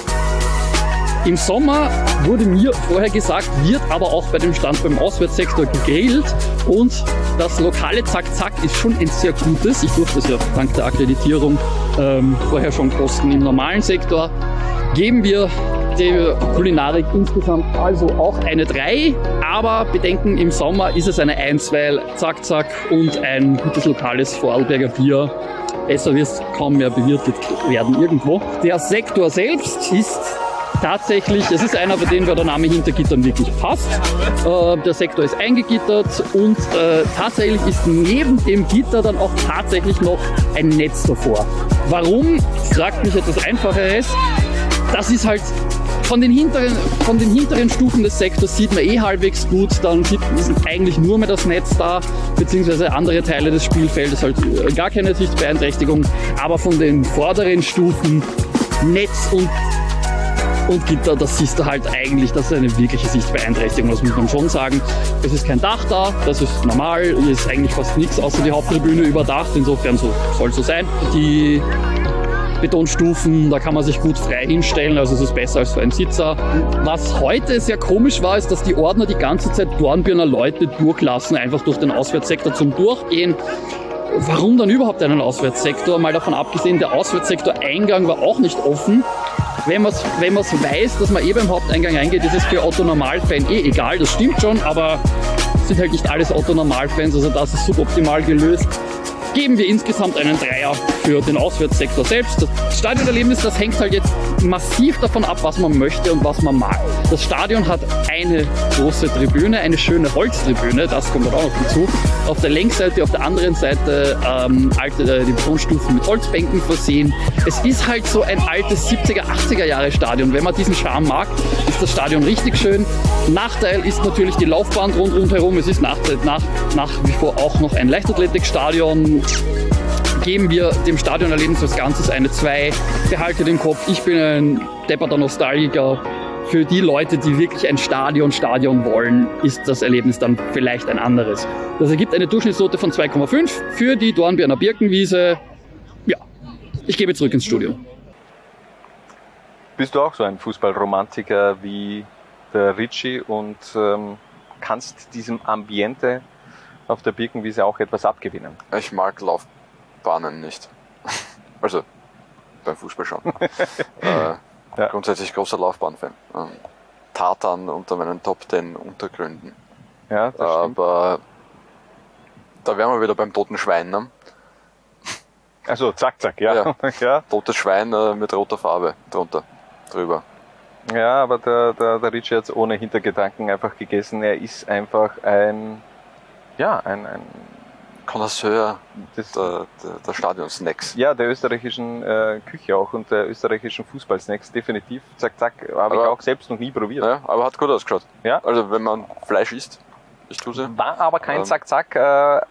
im Sommer wurde mir vorher gesagt, wird aber auch bei dem Stand beim Auswärtssektor gegrillt und das lokale Zack-Zack ist schon ein sehr gutes. Ich durfte es ja dank der Akkreditierung ähm, vorher schon kosten im normalen Sektor. Geben wir der Kulinarik insgesamt also auch eine 3, aber bedenken, im Sommer ist es eine 1, weil Zack-Zack und ein gutes lokales Vorarlberger Bier besser wird kaum mehr bewirtet werden irgendwo. Der Sektor selbst ist tatsächlich, es ist einer, bei dem der Name Hintergittern wirklich passt. Äh, der Sektor ist eingegittert und äh, tatsächlich ist neben dem Gitter dann auch tatsächlich noch ein Netz davor. Warum? Fragt mich etwas Einfacheres. Das ist halt von den, hinteren, von den hinteren Stufen des Sektors sieht man eh halbwegs gut, dann sieht eigentlich nur mehr das Netz da, beziehungsweise andere Teile des Spielfeldes halt äh, gar keine Sichtbeeinträchtigung, aber von den vorderen Stufen Netz und und Gitter, das siehst du halt eigentlich, das ist eine wirkliche Sichtbeeinträchtigung, das muss man schon sagen. Es ist kein Dach da, das ist normal, hier ist eigentlich fast nichts außer die Haupttribüne überdacht, insofern so, soll so sein. Die Betonstufen, da kann man sich gut frei hinstellen, also es ist besser als für einen Sitzer. Was heute sehr komisch war, ist, dass die Ordner die ganze Zeit Dornbirner Leute durchlassen, einfach durch den Auswärtssektor zum Durchgehen. Warum dann überhaupt einen Auswärtssektor? Mal davon abgesehen, der Auswärtssektor-Eingang war auch nicht offen. Wenn man es wenn weiß, dass man eh beim Haupteingang reingeht, ist es für Otto Normalfan eh egal, das stimmt schon, aber es sind halt nicht alles Otto Normalfans, also das ist suboptimal gelöst. Geben wir insgesamt einen Dreier für den Auswärtssektor selbst. Das Stadionerlebnis, das hängt halt jetzt massiv davon ab, was man möchte und was man mag. Das Stadion hat eine große Tribüne, eine schöne Holztribüne, das kommt auch noch hinzu. Auf der Längsseite, auf der anderen Seite ähm, alte, äh, die Betonstufen mit Holzbänken versehen. Es ist halt so ein altes 70er, 80er Jahre Stadion. Wenn man diesen Charme mag, ist das Stadion richtig schön. Nachteil ist natürlich die Laufbahn rund, rundherum. Es ist nach, nach, nach wie vor auch noch ein Leichtathletikstadion geben wir dem Stadionerlebnis als Ganzes eine 2. Behalte den Kopf, ich bin ein depperter Nostalgiker. Für die Leute, die wirklich ein Stadion, Stadion wollen, ist das Erlebnis dann vielleicht ein anderes. Das ergibt eine Durchschnittsnote von 2,5 für die Dornbirner Birkenwiese. Ja, ich gebe zurück ins Studio. Bist du auch so ein Fußballromantiker wie der Ritchie und ähm, kannst diesem Ambiente auf der Birkenwiese auch etwas abgewinnen? Ich mag Laufbahnen nicht. Also beim Fußball schon. äh, Ja. Grundsätzlich großer Laufbahnfan. Ähm, Tartan unter meinen Top 10 Untergründen. Ja, das stimmt. Aber da wären wir wieder beim toten Schwein. Ne? Also zack, zack, ja. Ja, ja. Totes Schwein äh, mit roter Farbe drunter, drüber. aber der, der, der Ritchie hat es ohne Hintergedanken einfach gegessen. Er ist einfach ein, ja, ein, ein Connoisseur Das- der, der, der Stadion-Snacks. Ja, der österreichischen äh, Küche auch und der österreichischen Fußballsnacks, definitiv. Zack, zack, habe ich auch selbst noch nie probiert. Ja, aber hat gut ausgeschaut. Ja. Also wenn man Fleisch isst, ich tue sie. War aber kein Ähm. Zack-Zack äh,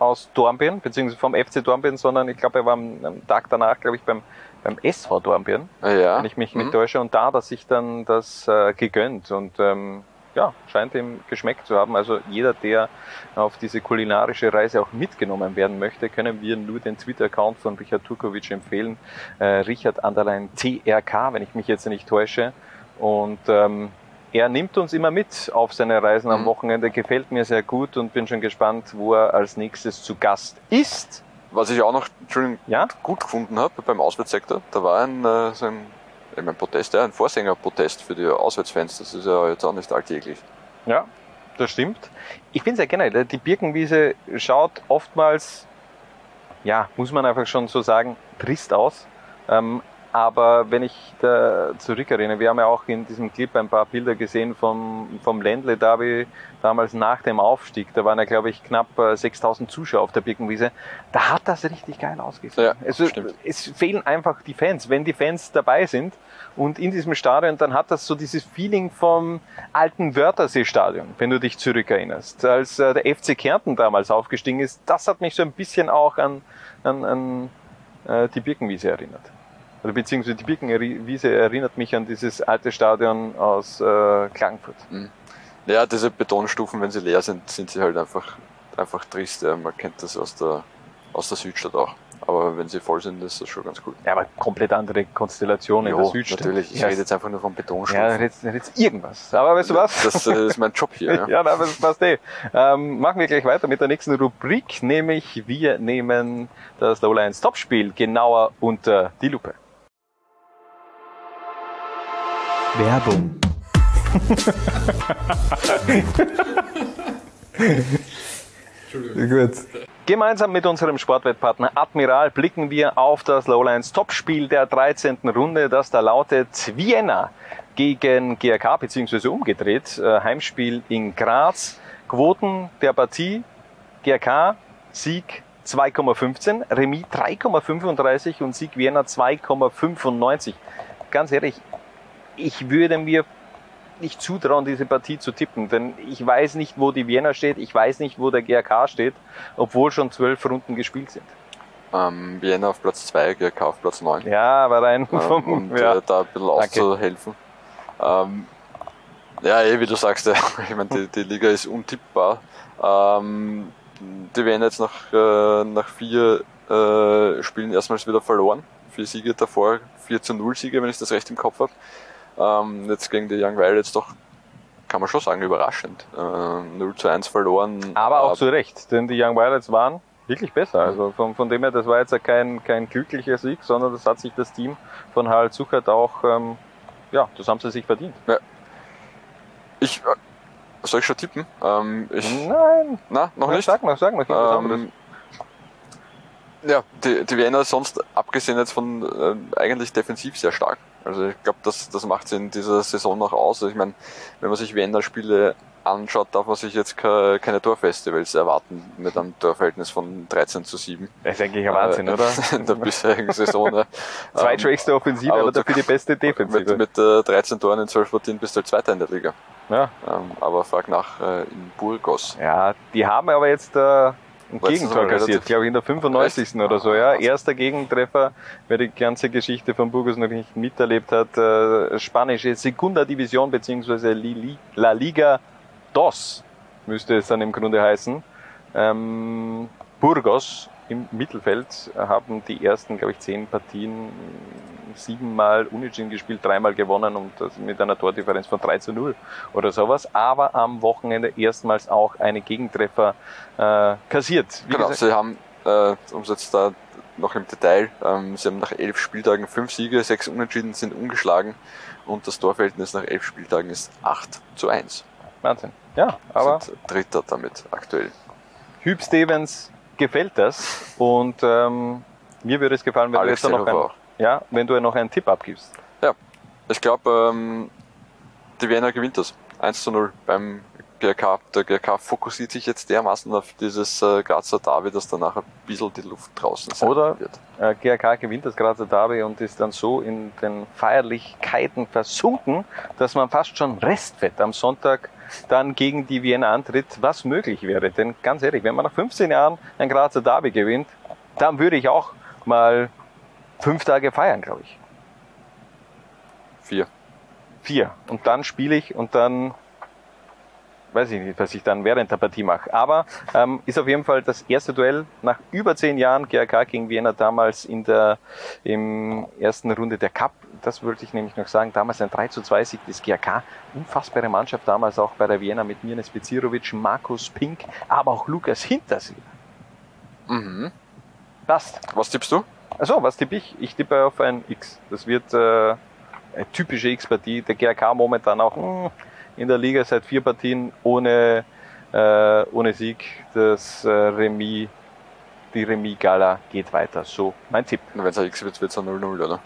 aus Dornbirn, beziehungsweise vom FC Dornbirn, sondern ich glaube, er war am, am Tag danach, glaube ich, beim, beim SV Dornbirn, Ja. wenn ich mich Mhm. nicht täusche. Und da hat er sich dann das äh, gegönnt und ähm, ja, scheint ihm geschmeckt zu haben. Also jeder, der auf diese kulinarische Reise auch mitgenommen werden möchte, können wir nur den Twitter-Account von Richard Turkovic empfehlen. Äh, Richard Anderlein TRK, wenn ich mich jetzt nicht täusche. Und ähm, er nimmt uns immer mit auf seine Reisen am Mhm. Wochenende, gefällt mir sehr gut und bin schon gespannt, wo er als nächstes zu Gast ist. Was ich auch noch Ja? gut gefunden habe beim Auswärtssektor, da war ein, äh, so ein, ich mein Protest, ja, ein Vorsängerprotest für die Auswärtsfans. Das ist ja jetzt auch nicht alltäglich. Ja, das stimmt. Ich finde sehr generell, die Birkenwiese schaut oftmals, ja, muss man einfach schon so sagen, trist aus. Ähm, aber wenn ich da zurückerinnere, wir haben ja auch in diesem Clip ein paar Bilder gesehen vom, vom Ländle Derby damals nach dem Aufstieg. Da waren ja, glaube ich, knapp äh, 6000 Zuschauer auf der Birkenwiese. Da hat das richtig geil ausgesehen. Ja, es, stimmt. es fehlen einfach die Fans. Wenn die Fans dabei sind und in diesem Stadion, dann hat das so dieses Feeling vom alten Wörthersee-Stadion, wenn du dich zurückerinnerst. Als äh, der FC Kärnten damals aufgestiegen ist, das hat mich so ein bisschen auch an, an, an äh, die Birkenwiese erinnert. Oder beziehungsweise die Birkenwiese erinnert mich an dieses alte Stadion aus äh, Klagenfurt. Ja, diese Betonstufen, wenn sie leer sind, sind sie halt einfach, einfach trist. Man kennt das aus der, aus der Südstadt auch. Aber wenn sie voll sind, ist das schon ganz gut. Ja, aber komplett andere Konstellation in Jo, der Südstadt. natürlich. Ich ja, rede jetzt einfach nur von Betonstufen. ja, jetzt, jetzt irgendwas. Aber weißt du was? Das äh, ist mein Job hier. Ja. Ja, na, das passt eh. Ähm, machen wir gleich weiter mit der nächsten Rubrik, nämlich wir nehmen das Lowlines Topspiel genauer unter die Lupe. Werbung. Gut. Gemeinsam mit unserem Sportwettpartner Admiral blicken wir auf das Lowlines Topspiel der 13. Runde, das da lautet Vienna gegen GRK, beziehungsweise umgedreht, äh, Heimspiel in Graz. Quoten der Partie, GRK, Sieg 2,15, Remis 3,35 und Sieg Vienna 2,95. Ganz ehrlich, ich würde mir nicht zutrauen, diese Partie zu tippen, denn ich weiß nicht, wo die Vienna steht, ich weiß nicht, wo der GRK steht, obwohl schon zwölf Runden gespielt sind. Ähm, Vienna auf Platz 2, GRK auf Platz 9. Ja, aber rein ähm, vom, und ja. äh, da ein bisschen auszuhelfen. Ähm, ja, eh, wie du sagst, ja. ich meine, die, die Liga ist untippbar. Ähm, die werden jetzt nach, äh, nach vier äh, Spielen erstmals wieder verloren. Vier Siege davor, 4 zu 0 Siege, wenn ich das recht im Kopf habe. Ähm, jetzt gegen die Young Violets doch, kann man schon sagen, überraschend. Äh, 0 zu 1 verloren. aber auch Äh, zu Recht, denn die Young Violets waren wirklich besser. Also von, von dem her, das war jetzt ja kein, kein glücklicher Sieg, sondern das hat sich das Team von Harald Zuckert auch, ähm, ja, das haben sie sich verdient. Ich, äh, soll ich schon tippen? Ähm, ich, Nein, na, noch nicht? Sag noch, sag noch. Ähm, ja, die, die Wiener sonst, abgesehen jetzt von äh, eigentlich defensiv sehr stark. Also ich glaube, das, das macht sie in dieser Saison noch aus. Also ich meine, wenn man sich Wiener Spiele anschaut, darf man sich jetzt ke keine Torfestivals erwarten mit einem Torverhältnis von 13 zu 7. Das ist eigentlich ein Wahnsinn, Äh, oder? In der bisherigen Saison. Ja. Zweitschwächste Offensive, aber aber dafür die beste Defensive. Mit, mit äh, 13 Toren in 12 Partien bist du halt Zweiter in der Liga. ja. Ähm, aber frag nach äh, in Burgos. ja, die haben aber jetzt äh, ein Gegentor kassiert, relativ- glaube ich, in der 95. Echt? oder so. Ja, erster Gegentreffer, wer die ganze Geschichte von Burgos noch nicht miterlebt hat, äh, spanische Segunda Division beziehungsweise La Liga DOS müsste es dann im Grunde heißen. Ähm, Burgos im Mittelfeld haben die ersten, glaube ich, zehn Partien siebenmal unentschieden gespielt, dreimal gewonnen und das mit einer Tordifferenz von 3 zu 0 oder sowas. Aber am Wochenende erstmals auch eine Gegentreffer äh, kassiert. Wie Genau, gesagt, sie haben, äh, um es jetzt da noch im Detail, ähm, sie haben nach elf Spieltagen fünf Siege, sechs Unentschieden sind ungeschlagen und das Torverhältnis nach elf Spieltagen ist 8 zu 1. Wahnsinn. Ja, aber sind Dritter damit aktuell. Hüb Stevens gefällt das und ähm, mir würde es gefallen, wenn Alex du jetzt noch ein, ja, wenn du noch einen Tipp abgibst. Ich glaube, ähm, die Wiener gewinnt das. 1 zu 0 beim GRK, der GRK fokussiert sich jetzt dermaßen auf dieses äh, Grazer Derby, dass danach ein bisschen die Luft draußen sein Oder wird. äh, GRK gewinnt das Grazer Derby und ist dann so in den Feierlichkeiten versunken, dass man fast schon Restfett am Sonntag dann gegen die Wiener antritt, was möglich wäre. Denn ganz ehrlich, wenn man nach 15 Jahren ein Grazer Derby gewinnt, dann würde ich auch mal fünf Tage feiern, glaube ich. Vier. Vier. Und dann spiele ich und dann weiß ich nicht, was ich dann während der Partie mache. Aber ähm, ist auf jeden Fall das erste Duell nach über zehn Jahren GRK gegen Vienna damals in der im ersten Runde der Cup. Das wollte ich nämlich noch sagen. Damals ein 3 zu 2 Sieg des GRK. Unfassbare Mannschaft damals auch bei der Vienna mit Mirnes Bezirovic, Markus Pink, aber auch Lukas Hintersee. Mhm. Passt. Was tippst du? Also, was tippe ich? Ich tippe auf ein X. Das wird äh, eine typische X-Partie. Der GRK momentan auch mh, in der Liga seit vier Partien ohne, äh, ohne Sieg. Das äh, Remis, die Remis-Gala geht weiter. So, mein Tipp. Wenn es ein X wird, wird es ein 0-0, oder?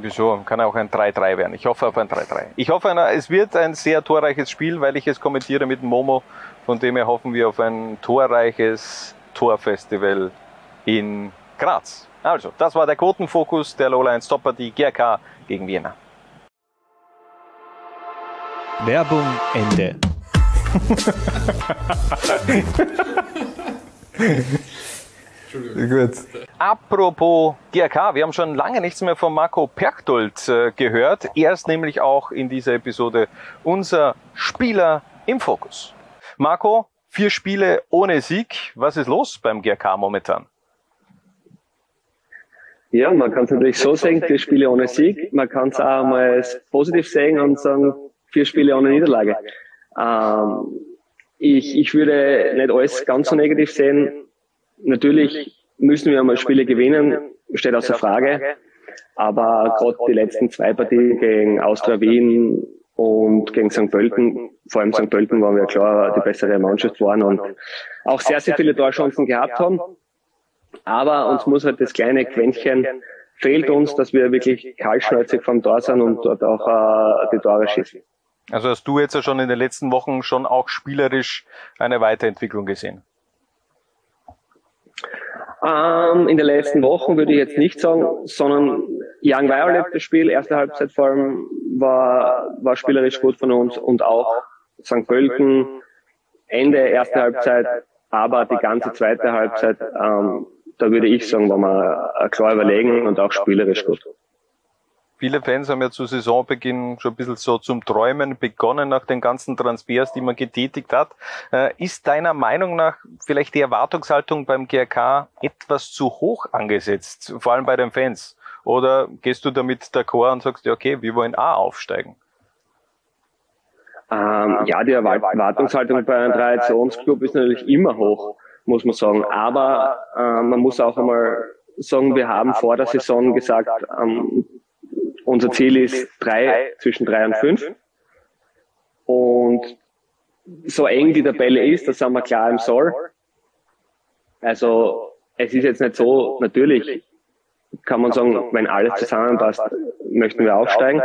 Wieso? Kann auch ein 3-3 werden. Ich hoffe auf ein 3-3. Ich hoffe, es wird ein sehr torreiches Spiel, weil ich es kommentiere mit Momo. Von dem her hoffen wir auf ein torreiches Torfestival in Graz. Also, das war der Quotenfokus der Lowline Stopper, die GRK gegen Vienna. Werbung Ende. Gut. Apropos GRK, wir haben schon lange nichts mehr von Marco Perchtold äh, gehört. Er ist nämlich auch in dieser Episode unser Spieler im Fokus. Marco, vier Spiele ohne Sieg. Was ist los beim GRK momentan? Ja, man kann es natürlich so sehen, vier Spiele ohne Sieg. Man kann es auch mal positiv sehen und sagen, vier Spiele ohne Niederlage. Ähm, ich, ich würde nicht alles ganz so negativ sehen. Natürlich müssen wir einmal Spiele gewinnen, steht außer Frage. Aber gerade die letzten zwei Partien gegen Austria Wien und gegen St. Pölten, vor allem St. Pölten waren wir klar die bessere Mannschaft waren und auch sehr, sehr viele Torchancen gehabt haben. Aber uns muss halt das kleine Quäntchen fehlt uns, dass wir wirklich kaltschnäuzig vom Tor sind und dort auch äh, die Tore schießen. Also hast du jetzt ja schon in den letzten Wochen schon auch spielerisch eine Weiterentwicklung gesehen? Ähm, in den letzten Wochen würde ich jetzt nicht sagen, sondern Young Violet, das Spiel, erste Halbzeit vor allem, war, war spielerisch gut von uns und auch St. Pölten, Ende erste Halbzeit, aber die ganze zweite Halbzeit, ähm, da würde ich sagen, war wir klar überlegen und auch spielerisch gut. Viele Fans haben ja zu Saisonbeginn schon ein bisschen so zum Träumen begonnen nach den ganzen Transfers, die man getätigt hat. Äh, ist deiner Meinung nach vielleicht die Erwartungshaltung beim GRK etwas zu hoch angesetzt, vor allem bei den Fans? Oder gehst du damit d'accord und sagst, ja, okay, wir wollen A aufsteigen? Ähm, ja, die Erwartungshaltung bei einem Traditionsclub ist natürlich immer hoch, muss man sagen. Aber äh, man muss auch einmal sagen, wir haben vor der Saison gesagt, ähm, unser Ziel ist drei, zwischen drei und fünf. Und so eng die Tabelle ist, da sind wir klar im Soll. Also es ist jetzt nicht so, natürlich. kann man sagen, wenn alles zusammenpasst, möchten wir aufsteigen.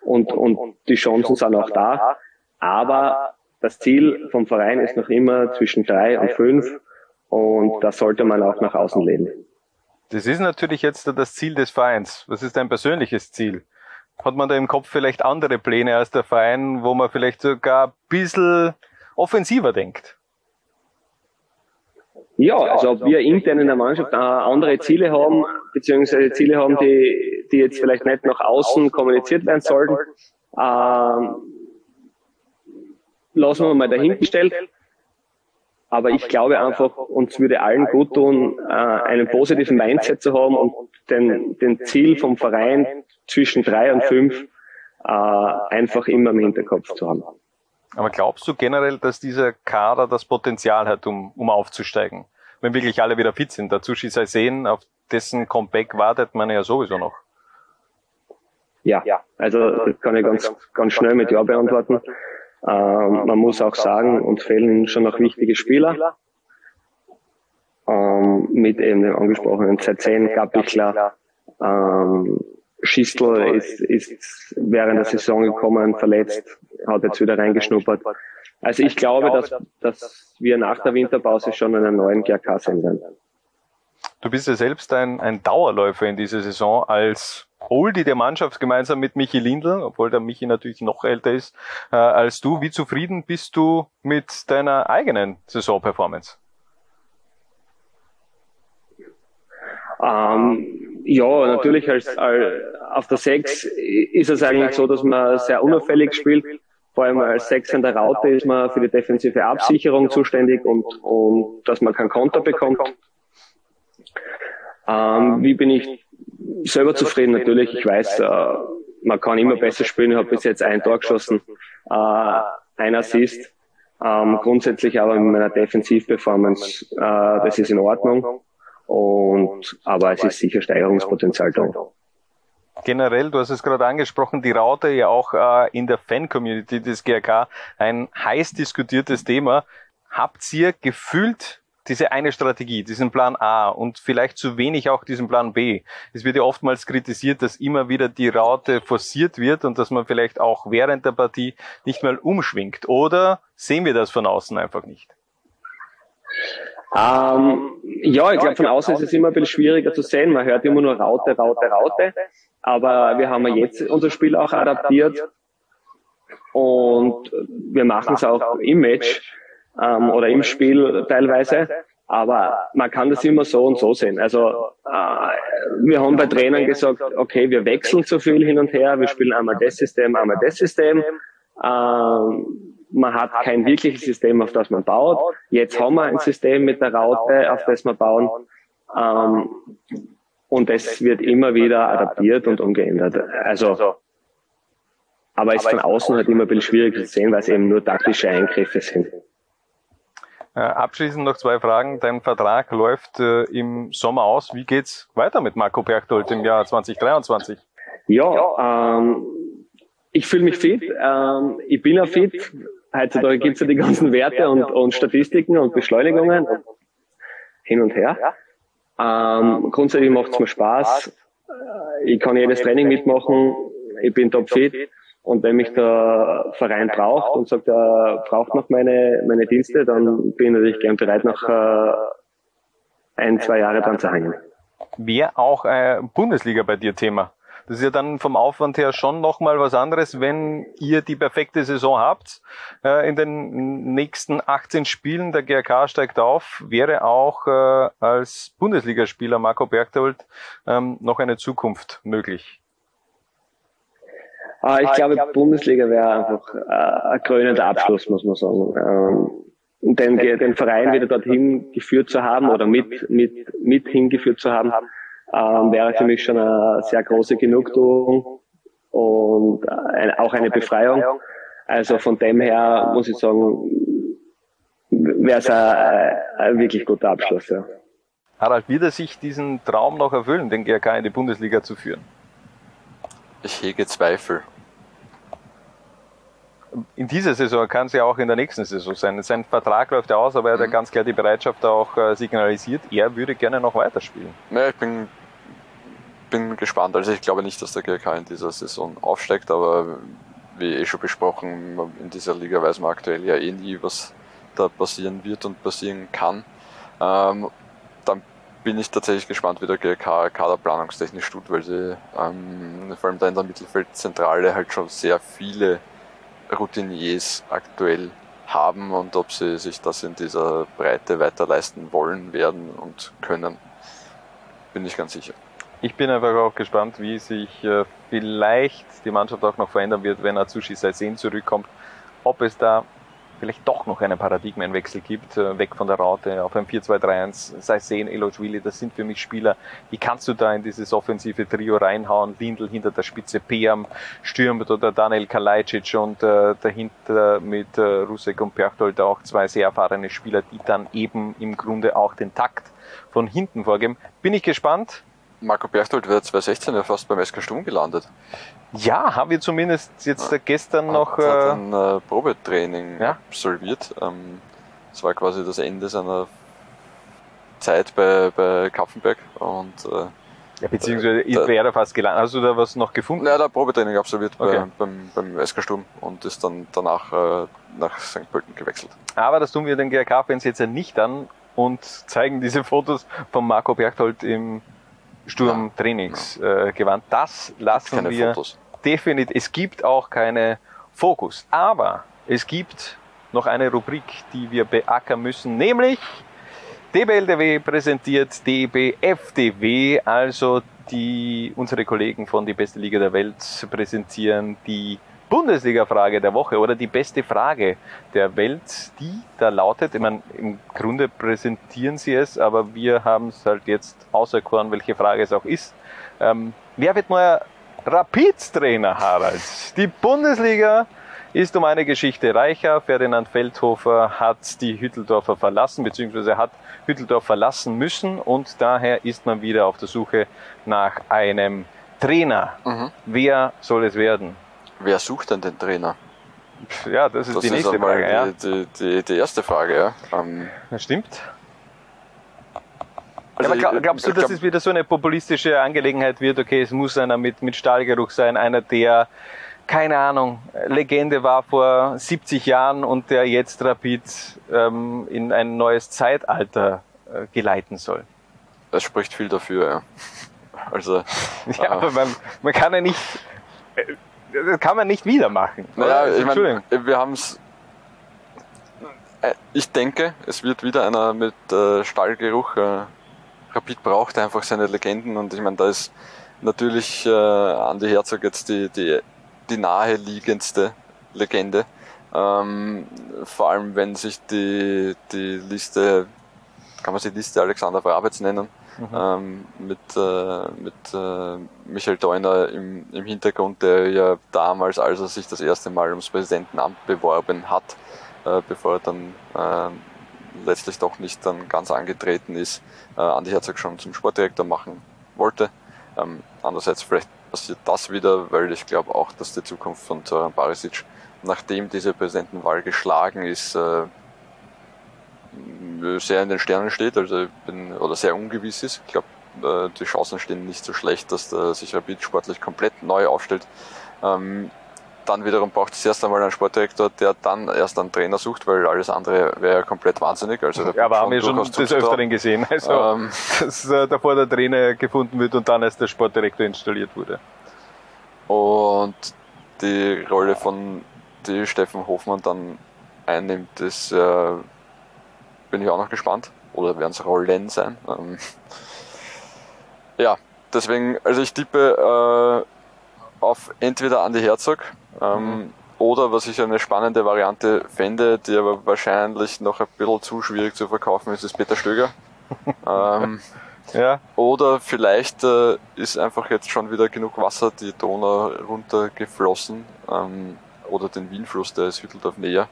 und, und die Chancen sind auch da. Aber das Ziel vom Verein ist noch immer zwischen drei und fünf. und das sollte man auch nach außen leben. Das ist natürlich jetzt das Ziel des Vereins. Was ist dein persönliches Ziel? Hat man da im Kopf vielleicht andere Pläne als der Verein, wo man vielleicht sogar ein bisschen offensiver denkt? Ja, also ob wir intern in der Mannschaft andere Ziele haben, beziehungsweise Ziele haben, die, die jetzt vielleicht nicht nach außen kommuniziert werden sollten, ähm, lassen wir mal dahingestellt. Aber ich glaube einfach, uns würde allen gut tun, äh, einen positiven Mindset zu haben und den, den Ziel vom Verein zwischen drei und fünf äh, einfach immer im Hinterkopf zu haben. Aber glaubst du generell, dass dieser Kader das Potenzial hat, um, um aufzusteigen? Wenn wirklich alle wieder fit sind. Dazu sei sehen, auf dessen Comeback wartet man ja sowieso noch. Ja, also das kann ich ganz, ganz schnell mit Ja beantworten. Ähm, man muss auch sagen, uns fehlen schon noch wichtige Spieler. Ähm, mit eben dem angesprochenen Z10, Gabichler, ähm, Schistel ist, ist während der Saison gekommen, verletzt, hat jetzt wieder reingeschnuppert. Also ich glaube, dass, dass wir nach der Winterpause schon einen neuen GRK sehen werden. Du bist ja selbst ein, ein Dauerläufer in dieser Saison als Oldie der Mannschaft gemeinsam mit Michi Lindl, obwohl der Michi natürlich noch älter ist äh, als du. Wie zufrieden bist du mit deiner eigenen Saisonperformance? Ähm, ja, natürlich als, als auf der Sechs ist es eigentlich so, dass man sehr unauffällig spielt. Vor allem als Sechs in der Raute ist man für die defensive Absicherung zuständig und, und dass man keinen Konter bekommt. Ähm, wie bin ich selber zufrieden? Natürlich, ich weiß, äh, man kann immer besser spielen. Ich habe bis jetzt ein Tor geschossen, äh, ein Assist. Ähm, grundsätzlich aber mit meiner Defensivperformance, äh, das ist in Ordnung. Und, aber es ist sicher Steigerungspotenzial da. Generell, du hast es gerade angesprochen, die Raute ja auch äh, in der Fan-Community des GRK ein heiß diskutiertes Thema. Habt ihr gefühlt diese eine Strategie, diesen Plan A und vielleicht zu wenig auch diesen Plan B. Es wird ja oftmals kritisiert, dass immer wieder die Raute forciert wird und dass man vielleicht auch während der Partie nicht mal umschwingt. Oder sehen wir das von außen einfach nicht? Ähm, ja, ich glaube, von außen ist es immer ein bisschen schwieriger zu sehen. Man hört immer nur Raute, Raute, Raute. Aber wir haben ja jetzt unser Spiel auch adaptiert und wir machen es auch im Match ähm, oder im Spiel teilweise. Aber man kann das immer so und so sehen. Also äh, wir haben bei Trainern gesagt, okay, wir wechseln zu viel hin und her, wir spielen einmal das System, einmal das System. Ähm, man hat kein wirkliches System, auf das man baut. Jetzt haben wir ein System mit der Raute, auf das wir bauen. Ähm, und das wird immer wieder adaptiert und umgeändert. Also, aber es ist von außen halt immer ein bisschen schwierig zu sehen, weil es eben nur taktische Eingriffe sind. Äh, abschließend noch zwei Fragen. Dein Vertrag läuft äh, im Sommer aus. Wie geht's weiter mit Marco Berchtold im Jahr 2023? Ja, ähm, ich fühle mich fit. Ähm, ich bin ja fit. Heutzutage gibt's ja die ganzen Werte und, und Statistiken und Beschleunigungen hin und her. Ähm, grundsätzlich macht's mir Spaß. Äh, ich kann jedes Training mitmachen. Ich bin topfit. Und wenn mich der Verein braucht und sagt, er braucht noch meine, meine Dienste, dann bin ich natürlich gern bereit, noch äh, ein, zwei Jahre dran zu hängen. Wäre auch äh, Bundesliga bei dir Thema? Das ist ja dann vom Aufwand her schon nochmal was anderes, wenn ihr die perfekte Saison habt. Äh, in den nächsten 18 Spielen, der GRK steigt auf, wäre auch äh, als Bundesligaspieler Marco Bergtold ähm, noch eine Zukunft möglich. Ah, ich, ah, glaube, ich glaube, Bundesliga wäre einfach äh, ein krönender Abschluss, muss man sagen. Ähm, den, den Verein wieder dorthin geführt zu haben oder mit, mit, mit hingeführt zu haben, ähm, wäre für mich schon eine sehr große Genugtuung und ein, auch eine Befreiung. Also von dem her muss ich sagen, wäre es ein, ein wirklich guter Abschluss. Ja. Harald, wird er sich diesen Traum noch erfüllen, den GRK in die Bundesliga zu führen? Ich hege Zweifel in dieser Saison kann es ja auch in der nächsten Saison sein. Sein Vertrag läuft ja aus, aber er hat ja mhm. ganz klar die Bereitschaft auch äh, signalisiert, er würde gerne noch weiterspielen. Ja, ich bin, bin gespannt. Also ich glaube nicht, dass der GK in dieser Saison aufsteigt, aber wie eh schon besprochen, in dieser Liga weiß man aktuell ja eh nie, was da passieren wird und passieren kann. Ähm, dann bin ich tatsächlich gespannt, wie der GK kaderplanungstechnisch tut, weil sie ähm, vor allem da in der Mittelfeldzentrale halt schon sehr viele Routiniers aktuell haben und ob sie sich das in dieser Breite weiter leisten wollen, werden und können. Bin ich ganz sicher. Ich bin einfach auch gespannt, wie sich äh, vielleicht die Mannschaft auch noch verändern wird, wenn Azushi Saisen zurückkommt. Ob es da vielleicht doch noch einen Paradigmenwechsel gibt, äh, weg von der Raute auf ein 4-2-3-1, sei Sehen, Elochwili, das sind für mich Spieler, die kannst du da in dieses offensive Trio reinhauen, Lindl hinter der Spitze, Peam stürmt oder Daniel Kalajdzic und äh, dahinter mit äh, Rusek und Perchtold auch zwei sehr erfahrene Spieler, die dann eben im Grunde auch den Takt von hinten vorgeben. Bin ich gespannt. Marco Berchtold wäre 2016 ja fast beim SK Sturm gelandet. Ja, haben wir zumindest jetzt ja. gestern noch. Hat äh, ein äh, Probetraining ja? absolviert. Ähm, das war quasi das Ende seiner Zeit bei, bei Kaffenberg und äh, Ja, beziehungsweise Da- wäre fast gelandet. Hast du da was noch gefunden? Ja, er hat Probetraining absolviert Okay. bei, beim, beim SK Sturm und ist dann danach äh, nach St. Pölten gewechselt. Aber das tun wir den GRK-Fans jetzt ja nicht an und zeigen diese Fotos von Marco Berchtold im Sturm-Trainingsgewand. Das lassen Keine wir Fotos. definitiv. Es gibt auch keine Fokus. Aber es gibt noch eine Rubrik, die wir beackern müssen, nämlich DBLDW präsentiert DBFDW, also die unsere Kollegen von die beste Liga der Welt präsentieren die Bundesliga-Frage der Woche oder die beste Frage der Welt, die da lautet, ich meine, im Grunde präsentieren sie es, aber wir haben es halt jetzt auserkoren, welche Frage es auch ist. Ähm, wer wird neuer Rapid-Trainer, Harald? Die Bundesliga ist um eine Geschichte reicher. Ferdinand Feldhofer hat die Hütteldorfer verlassen, beziehungsweise hat Hütteldorf verlassen müssen und daher ist man wieder auf der Suche nach einem Trainer. Mhm. Wer soll es werden? Wer sucht denn den Trainer? Ja, das ist Das die nächste einmal Frage. Ja, die, die, die, erste Frage. Ja. Ähm, das stimmt. also ja, aber glaub, glaubst du, dass glaub- es wieder so eine populistische Angelegenheit wird? Okay, es muss einer mit, mit Stahlgeruch sein, einer, der, keine Ahnung, Legende war vor 70 Jahren und der jetzt Rapid ähm, in ein neues Zeitalter äh, geleiten soll? Es spricht viel dafür, ja. Also, Ja, aber man, man kann ja nicht, äh, das kann man nicht wieder machen. naja, ich Entschuldigung. meine, wir haben es. Ich denke, es wird wieder einer mit äh, Stallgeruch. Äh, Rapid braucht einfach seine Legenden und ich meine, da ist natürlich äh, Andi Herzog jetzt die, die, die naheliegendste Legende. Ähm, vor allem, wenn sich die, die Liste, kann man sie Liste Alexander Brabetz nennen, ähm, mit, äh, mit äh, Michael Deuner im, im Hintergrund, der ja damals, als er sich das erste Mal ums Präsidentenamt beworben hat, äh, bevor er dann äh, letztlich doch nicht dann ganz angetreten ist, äh, Andi Herzog schon zum Sportdirektor machen wollte. Ähm, andererseits vielleicht passiert das wieder, weil ich glaube auch, dass die Zukunft von Zoran Barisic, nachdem diese Präsidentenwahl geschlagen ist, äh, sehr in den Sternen steht, also bin, oder sehr ungewiss ist. Ich glaube, äh, die Chancen stehen nicht so schlecht, dass der sich Rapid sportlich komplett neu aufstellt. Ähm, dann wiederum braucht es erst einmal einen Sportdirektor, der dann erst einen Trainer sucht, weil alles andere wäre komplett wahnsinnig. Also Ja, aber haben wir schon des. Öfteren gesehen. Also, Ähm, dass äh, davor der Trainer gefunden wird und dann erst der Sportdirektor installiert wurde. Und die Rolle von die Steffen Hofmann dann einnimmt, das äh, bin ich auch noch gespannt. Oder werden es Rollen sein? Ähm, ja, deswegen, also ich tippe äh, auf entweder Andi Herzog ähm, oder was ich eine spannende Variante fände, die aber wahrscheinlich noch ein bisschen zu schwierig zu verkaufen ist, ist Peter Stöger. ähm, Ja, oder vielleicht äh, ist einfach jetzt schon wieder genug Wasser die Donau runtergeflossen ähm, oder den Wienfluss, der ist Hütteldorf näher,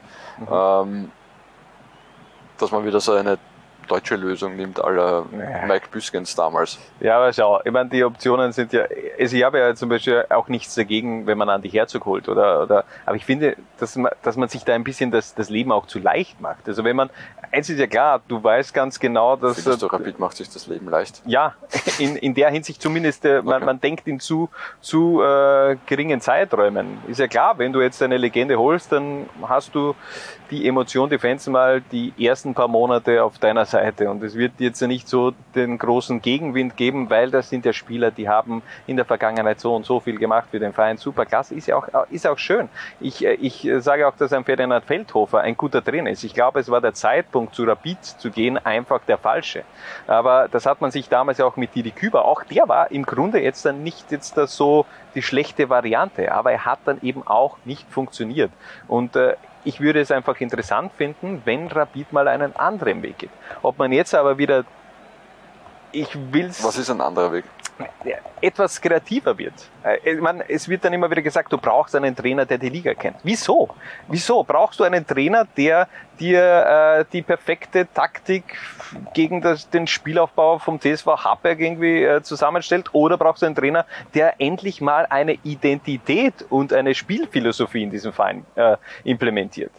ähm, dass man wieder so eine deutsche Lösung nimmt, aller. Mike Büskens damals. Ja, aber schau, ich meine, die Optionen sind ja, also ich habe ja zum Beispiel auch nichts dagegen, wenn man an die Herzog holt, oder, oder, aber ich finde, dass man, dass man sich da ein bisschen das, das Leben auch zu leicht macht. Also wenn man, eins ist ja klar, du weißt ganz genau, dass, Findest du, Rapid macht sich das Leben leicht? ja, in, in der Hinsicht zumindest, äh, man, Okay. man denkt in zu, zu äh, geringen Zeiträumen. Ist ja klar, wenn du jetzt eine Legende holst, dann hast du die Emotion, die Fans mal die ersten paar Monate auf deiner Seite. Und es wird jetzt nicht so den großen Gegenwind geben, weil das sind ja Spieler, die haben in der Vergangenheit so und so viel gemacht für den Verein. Super klasse, ist ja auch, ist auch schön. Ich, äh, ich sage auch, dass ein Ferdinand Feldhofer ein guter Trainer ist. Ich glaube, es war der Zeitpunkt, zu Rapid zu gehen, einfach der falsche. Aber das hat man sich damals ja auch mit Didi Küber, auch der war im Grunde jetzt dann nicht jetzt das so die schlechte Variante, aber er hat dann eben auch nicht funktioniert. Und äh, ich würde es einfach interessant finden, wenn Rapid mal einen anderen Weg geht. Ob man jetzt aber wieder, ich will's Was ist ein anderer Weg? Etwas kreativer wird. Äh, Ich meine, es wird dann immer wieder gesagt, du brauchst einen Trainer, der die Liga kennt. Wieso? Wieso brauchst du einen Trainer, der dir äh, die perfekte Taktik gegen das, den Spielaufbau vom TSV Hartberg irgendwie äh, zusammenstellt? Oder brauchst du einen Trainer, der endlich mal eine Identität und eine Spielphilosophie in diesem Verein äh, implementiert?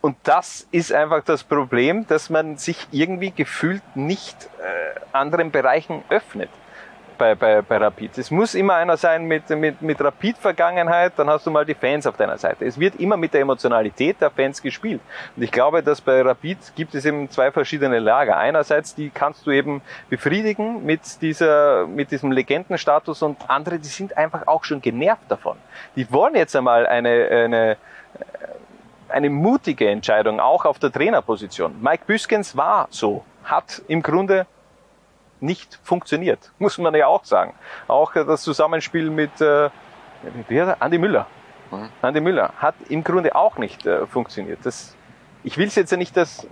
Und das ist einfach das Problem, dass man sich irgendwie gefühlt nicht äh, anderen Bereichen öffnet. Bei, bei, bei Rapid. Es muss immer einer sein mit, mit, mit Rapid-Vergangenheit, dann hast du mal die Fans auf deiner Seite. Es wird immer mit der Emotionalität der Fans gespielt. Und ich glaube, dass bei Rapid gibt es eben zwei verschiedene Lager. Einerseits, die kannst du eben befriedigen mit dieser, mit diesem Legendenstatus und andere, die sind einfach auch schon genervt davon. Die wollen jetzt einmal eine, eine, eine mutige Entscheidung, auch auf der Trainerposition. Mike Büskens war so, hat im Grunde nicht funktioniert, muss man ja auch sagen. Auch das Zusammenspiel mit äh, Andi Müller. Mhm. Andi Müller hat im Grunde auch nicht äh, funktioniert. Das, ich will es jetzt ja nicht, dass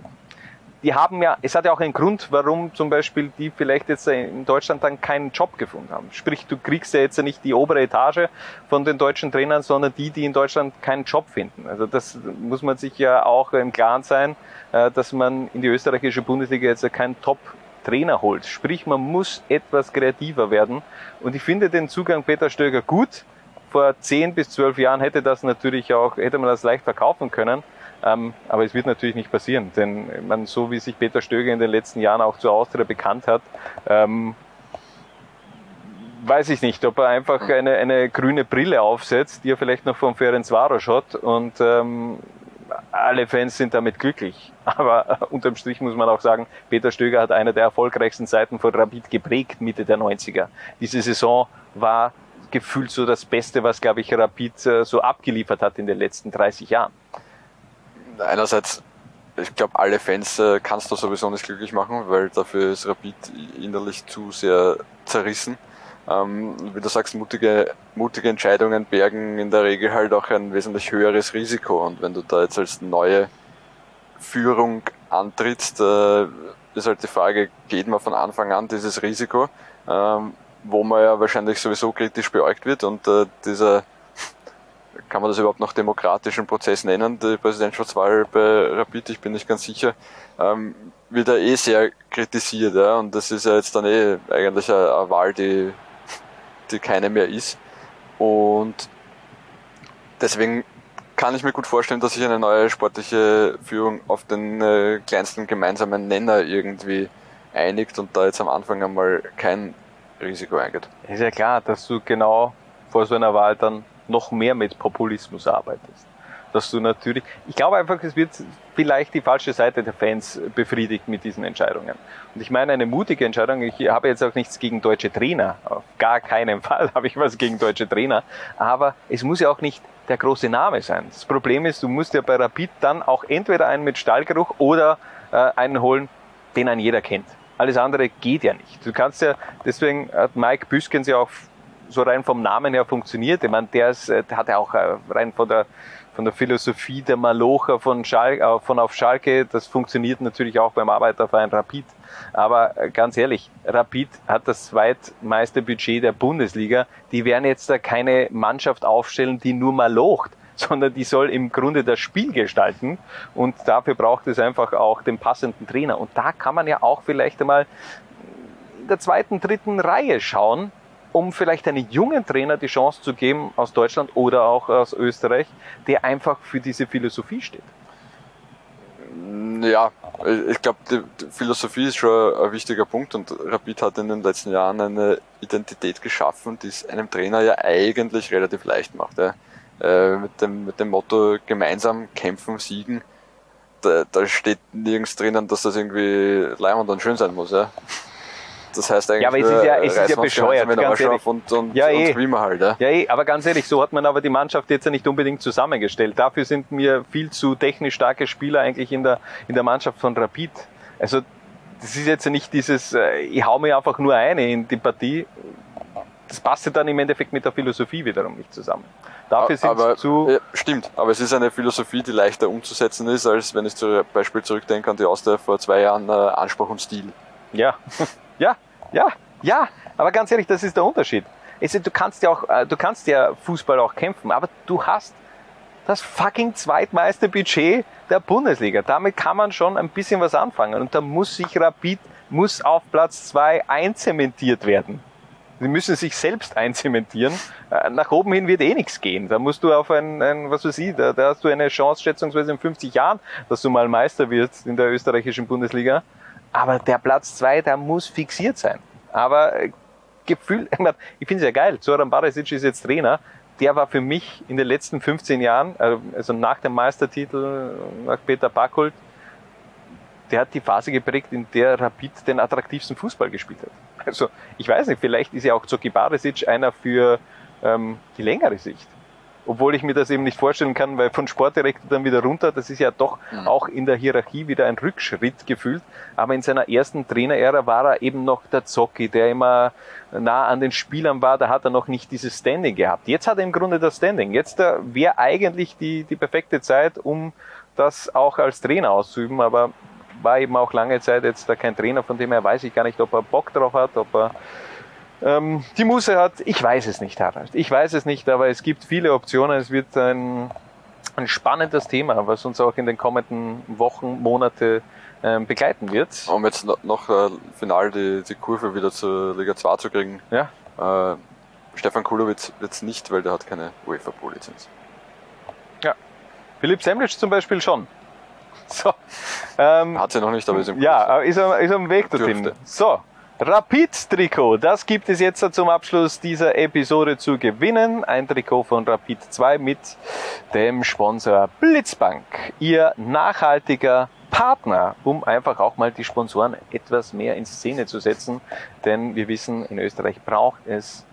die haben ja, es hat ja auch einen Grund, warum zum Beispiel die vielleicht jetzt in Deutschland dann keinen Job gefunden haben. Sprich, du kriegst ja jetzt nicht die obere Etage von den deutschen Trainern, sondern die, die in Deutschland keinen Job finden. Also das muss man sich ja auch im Klaren sein, äh, dass man in die österreichische Bundesliga jetzt keinen Top Trainer holt. Sprich, man muss etwas kreativer werden. Und ich finde den Zugang Peter Stöger gut. Vor zehn bis zwölf Jahren hätte das natürlich auch, hätte man das leicht verkaufen können. Ähm, aber es wird natürlich nicht passieren, denn man, so wie sich Peter Stöger in den letzten Jahren auch zu Austria bekannt hat, ähm, weiß ich nicht, ob er einfach eine, eine grüne Brille aufsetzt, die er vielleicht noch vom Ferencvaros hat und ähm, alle Fans sind damit glücklich. Aber unterm Strich muss man auch sagen, Peter Stöger hat eine der erfolgreichsten Seiten von Rapid geprägt, Mitte der 90er. Diese Saison war gefühlt so das Beste, was, glaube ich, Rapid äh, so abgeliefert hat in den letzten 30 Jahren einerseits, ich glaube, alle Fans äh, kannst du sowieso nicht glücklich machen, weil dafür ist Rapid innerlich zu sehr zerrissen. Ähm, wie du sagst, mutige, mutige Entscheidungen bergen in der Regel halt auch ein wesentlich höheres Risiko. Und wenn du da jetzt als neue Führung antrittst, äh, ist halt die Frage, geht man von Anfang an dieses Risiko, ähm, wo man ja wahrscheinlich sowieso kritisch beäugt wird. Und äh, dieser kann man das überhaupt noch demokratischen Prozess nennen, die Präsidentschaftswahl bei Rapid, ich bin nicht ganz sicher, ähm, wird er eh sehr kritisiert, ja, und das ist ja jetzt dann eh eigentlich eine, eine Wahl, die, die keine mehr ist. Und deswegen kann ich mir gut vorstellen, dass sich eine neue sportliche Führung auf den äh, kleinsten gemeinsamen Nenner irgendwie einigt und da jetzt am Anfang einmal kein Risiko eingeht. Ist ja klar, dass du genau vor so einer Wahl dann noch mehr mit Populismus arbeitest. Dass du natürlich, ich glaube einfach, es wird vielleicht die falsche Seite der Fans befriedigt mit diesen Entscheidungen. Und ich meine, eine mutige Entscheidung, ich habe jetzt auch nichts gegen deutsche Trainer, auf gar keinen Fall habe ich was gegen deutsche Trainer, aber es muss ja auch nicht der große Name sein. Das Problem ist, du musst ja bei Rapid dann auch entweder einen mit Stallgeruch oder äh, einen holen, den ein jeder kennt. Alles andere geht ja nicht. Du kannst ja, deswegen hat Mike Büskens ja auch so rein vom Namen her funktioniert. Ich meine, der, ist, äh, der hat ja auch äh, rein von der, von der Philosophie der Malocher von, Schal äh, von auf Schalke, das funktioniert natürlich auch beim Arbeiterverein Rapid. Aber ganz ehrlich, Rapid hat das zweitmeiste Budget der Bundesliga. Die werden jetzt da keine Mannschaft aufstellen, die nur malocht sondern die soll im Grunde das Spiel gestalten und dafür braucht es einfach auch den passenden Trainer. Und da kann man ja auch vielleicht einmal in der zweiten, dritten Reihe schauen, um vielleicht einen jungen Trainer die Chance zu geben aus Deutschland oder auch aus Österreich, der einfach für diese Philosophie steht? Ja, ich glaube, die Philosophie ist schon ein wichtiger Punkt und Rapid hat in den letzten Jahren eine Identität geschaffen, die es einem Trainer ja eigentlich relativ leicht macht. Ja. Äh, mit, dem, mit dem Motto gemeinsam kämpfen, siegen, da, da steht nirgends drinnen, dass das irgendwie leimend und schön sein muss. Ja. Das heißt eigentlich, ja, aber es ist ja, es ist ja bescheuert, ganz ehrlich. Und, und, ja, eh. und halt, ja. ja, eh, aber ganz ehrlich, so hat man aber die Mannschaft jetzt ja nicht unbedingt zusammengestellt. Dafür sind mir viel zu technisch starke Spieler eigentlich in der, in der Mannschaft von Rapid. Also, das ist jetzt ja nicht dieses, äh, ich hau mir einfach nur eine in die Partie. Das passt ja dann im Endeffekt mit der Philosophie wiederum nicht zusammen. Dafür sind aber, zu. Ja, stimmt, aber es ist eine Philosophie, die leichter umzusetzen ist, als wenn ich zum Beispiel zurückdenke an die Austria vor zwei Jahren äh, Anspruch und Stil. Ja, ja, ja, ja. Aber ganz ehrlich, das ist der Unterschied. Du kannst ja auch, äh, du kannst ja Fußball auch kämpfen, aber du hast das fucking zweitmeiste Budget der Bundesliga. Damit kann man schon ein bisschen was anfangen. Und da muss sich Rapid, muss auf Platz zwei einzementiert werden. Sie müssen sich selbst einzementieren. Äh, nach oben hin wird eh nichts gehen. Da musst du auf ein, ein was weiß ich, da, da hast du eine Chance schätzungsweise in 50 Jahren, dass du mal Meister wirst in der österreichischen Bundesliga. Aber der Platz zwei, der muss fixiert sein. Aber äh, Gefühl, ich, finde es ja geil, Zoran Barisic ist jetzt Trainer, der war für mich in den letzten 15 Jahren, äh, also nach dem Meistertitel, nach Peter Backhult, der hat die Phase geprägt, in der Rapid den attraktivsten Fußball gespielt hat. Also ich weiß nicht, vielleicht ist ja auch Zoki Barisic einer für ähm, die längere Sicht obwohl ich mir das eben nicht vorstellen kann, weil von Sportdirektor dann wieder runter, das ist ja doch mhm. auch in der Hierarchie wieder ein Rückschritt gefühlt. Aber in seiner ersten Trainerära war er eben noch der Zocki, der immer nah an den Spielern war, da hat er noch nicht dieses Standing gehabt. Jetzt hat er im Grunde das Standing. Jetzt äh, wäre eigentlich die, die perfekte Zeit, um das auch als Trainer auszuüben, aber war eben auch lange Zeit jetzt da kein Trainer, von dem her weiß ich gar nicht, ob er Bock drauf hat, ob er ähm, die Muße hat, ich weiß es nicht, Harald. Ich weiß es nicht, aber es gibt viele Optionen. Es wird ein, ein spannendes Thema, was uns auch in den kommenden Wochen, Monate ähm, begleiten wird. Um jetzt noch äh, final die, die Kurve wieder zur Liga 2 zu kriegen. Ja. Äh, Stefan Kulowitz wird es nicht, weil der hat keine UEFA Pro-Lizenz. Ja. Philipp Semlitsch zum Beispiel schon. So. Ähm, hat sie noch nicht, aber ist im. Ja, ist am, ist am Weg dorthin. So, Rapid-Trikot, das gibt es jetzt zum Abschluss dieser Episode zu gewinnen. Ein Trikot von Rapid 2 mit dem Sponsor Blitzbank. Ihr nachhaltiger Partner, um einfach auch mal die Sponsoren etwas mehr in Szene zu setzen. Denn wir wissen, in Österreich braucht es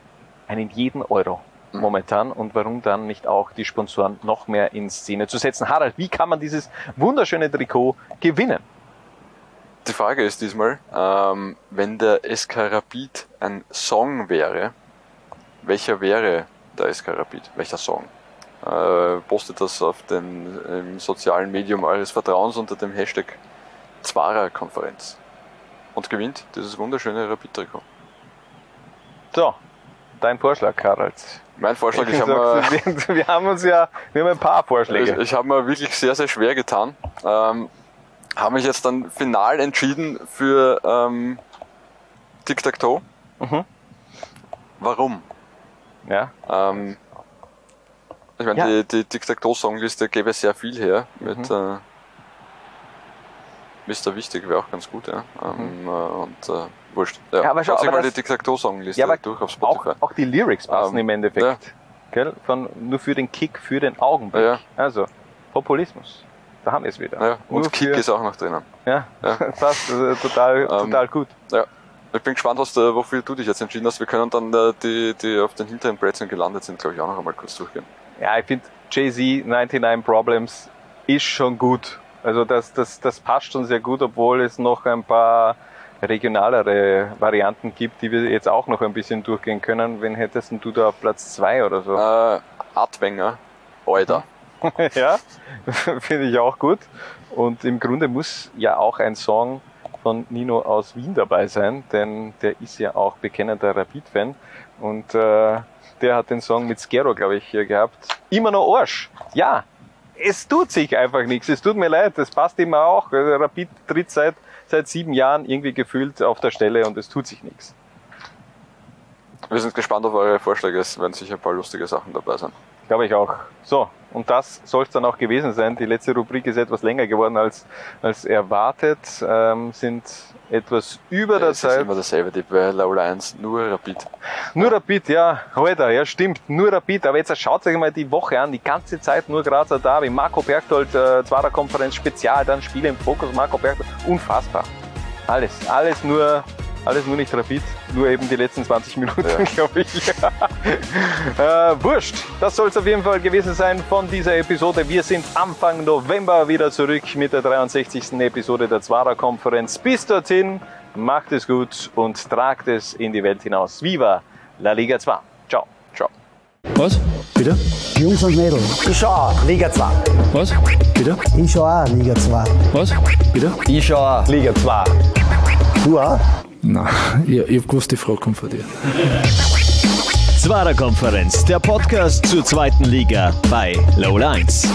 einen jeden Euro momentan und warum dann nicht auch die Sponsoren noch mehr in Szene zu setzen. Harald, wie kann man dieses wunderschöne Trikot gewinnen? Die Frage ist diesmal, ähm, wenn der SK Rapid ein Song wäre, welcher wäre der SK Rapid? Welcher Song? Äh, postet das auf den sozialen Medium eures Vertrauens unter dem Hashtag Zwara-Konferenz und gewinnt dieses wunderschöne Rapid-Trikot. So, dein Vorschlag, Harald. Mein Vorschlag, ich, ich habe wir, wir haben uns ja, wir haben ein paar Vorschläge. Ich, ich habe mir wirklich sehr, sehr schwer getan. Ähm, habe mich jetzt dann final entschieden für ähm, Tic-Tac-Toe. Mhm. Warum? Ja. Ähm, ich meine, ja. die, die Tic-Tac-Toe-Songliste gäbe sehr viel her. Mhm. Mit äh, Mr. Wichtig wäre auch ganz gut, ja. Ähm, mhm. äh, und äh, wurscht. Ja, ja aber schau, aber mal die Tic-Tac-Toe-Songliste ja, durch auf Spotify. Auch, auch die Lyrics passen ähm, im Endeffekt. Ja. Gell? Von, nur für den Kick, für den Augenblick. Also, Populismus da haben wir es wieder. Ja, und Nur Kick für, ist auch noch drinnen. Ja, ja. passt, total, ähm, total gut. Ja. Ich bin gespannt, was du, wofür du dich jetzt entschieden hast. Wir können dann äh, die, die auf den hinteren Plätzen gelandet sind, glaube ich, auch noch einmal kurz durchgehen. Ja, ich finde Jay-Z 99 Problems ist schon gut. Also das, das, das passt schon sehr gut, obwohl es noch ein paar regionalere Varianten gibt, die wir jetzt auch noch ein bisschen durchgehen können. Wen hättest du da auf Platz 2 oder so? Äh, Adwenger, Alter. Ja, finde ich auch gut. Und im Grunde muss ja auch ein Song von Nino aus Wien dabei sein, denn der ist ja auch bekennender Rapid-Fan. Und äh, der hat den Song mit Skero, glaube ich, hier gehabt. Immer noch Arsch. Ja, es tut sich einfach nichts. Es tut mir leid, das passt immer auch. Also Rapid tritt seit, seit sieben Jahren irgendwie gefühlt auf der Stelle und es tut sich nichts. Wir sind gespannt auf eure Vorschläge. Es werden sicher ein paar lustige Sachen dabei sein. Glaube ich auch. So, und das soll es dann auch gewesen sein. Die letzte Rubrik ist etwas länger geworden als, als erwartet. Ähm, sind etwas über ja, der es Zeit. Das ist immer dasselbe, die bei Laula 1, nur Rapid. Nur Rapid, ja, heute, ja stimmt, nur Rapid. Aber jetzt schaut euch mal die Woche an, die ganze Zeit nur Grazer Derby. Marco Bergtold, äh, Zwarer Konferenz Spezial, dann Spiele im Fokus, Marco Bergtold, unfassbar. Alles, alles nur alles nur nicht Rapid, nur eben die letzten 20 Minuten, ja. glaube ich. äh, wurscht, das soll es auf jeden Fall gewesen sein von dieser Episode. Wir sind Anfang November wieder zurück mit der 63. Episode der Zwara-Konferenz. Bis dorthin, macht es gut und tragt es in die Welt hinaus. Viva La Liga 2. Ciao. Ciao. Was? Bitte? Jungs und Mädels. Ich schau Liga 2. Was? Bitte? Ich schau auch Liga 2. Was? Bitte? Ich schau auch Liga 2. Du auch? Nein, ich, ich habe gewusst, die Frage kommt von dir. Zwarer Konferenz, der Podcast zur zweiten Liga bei Low Lines.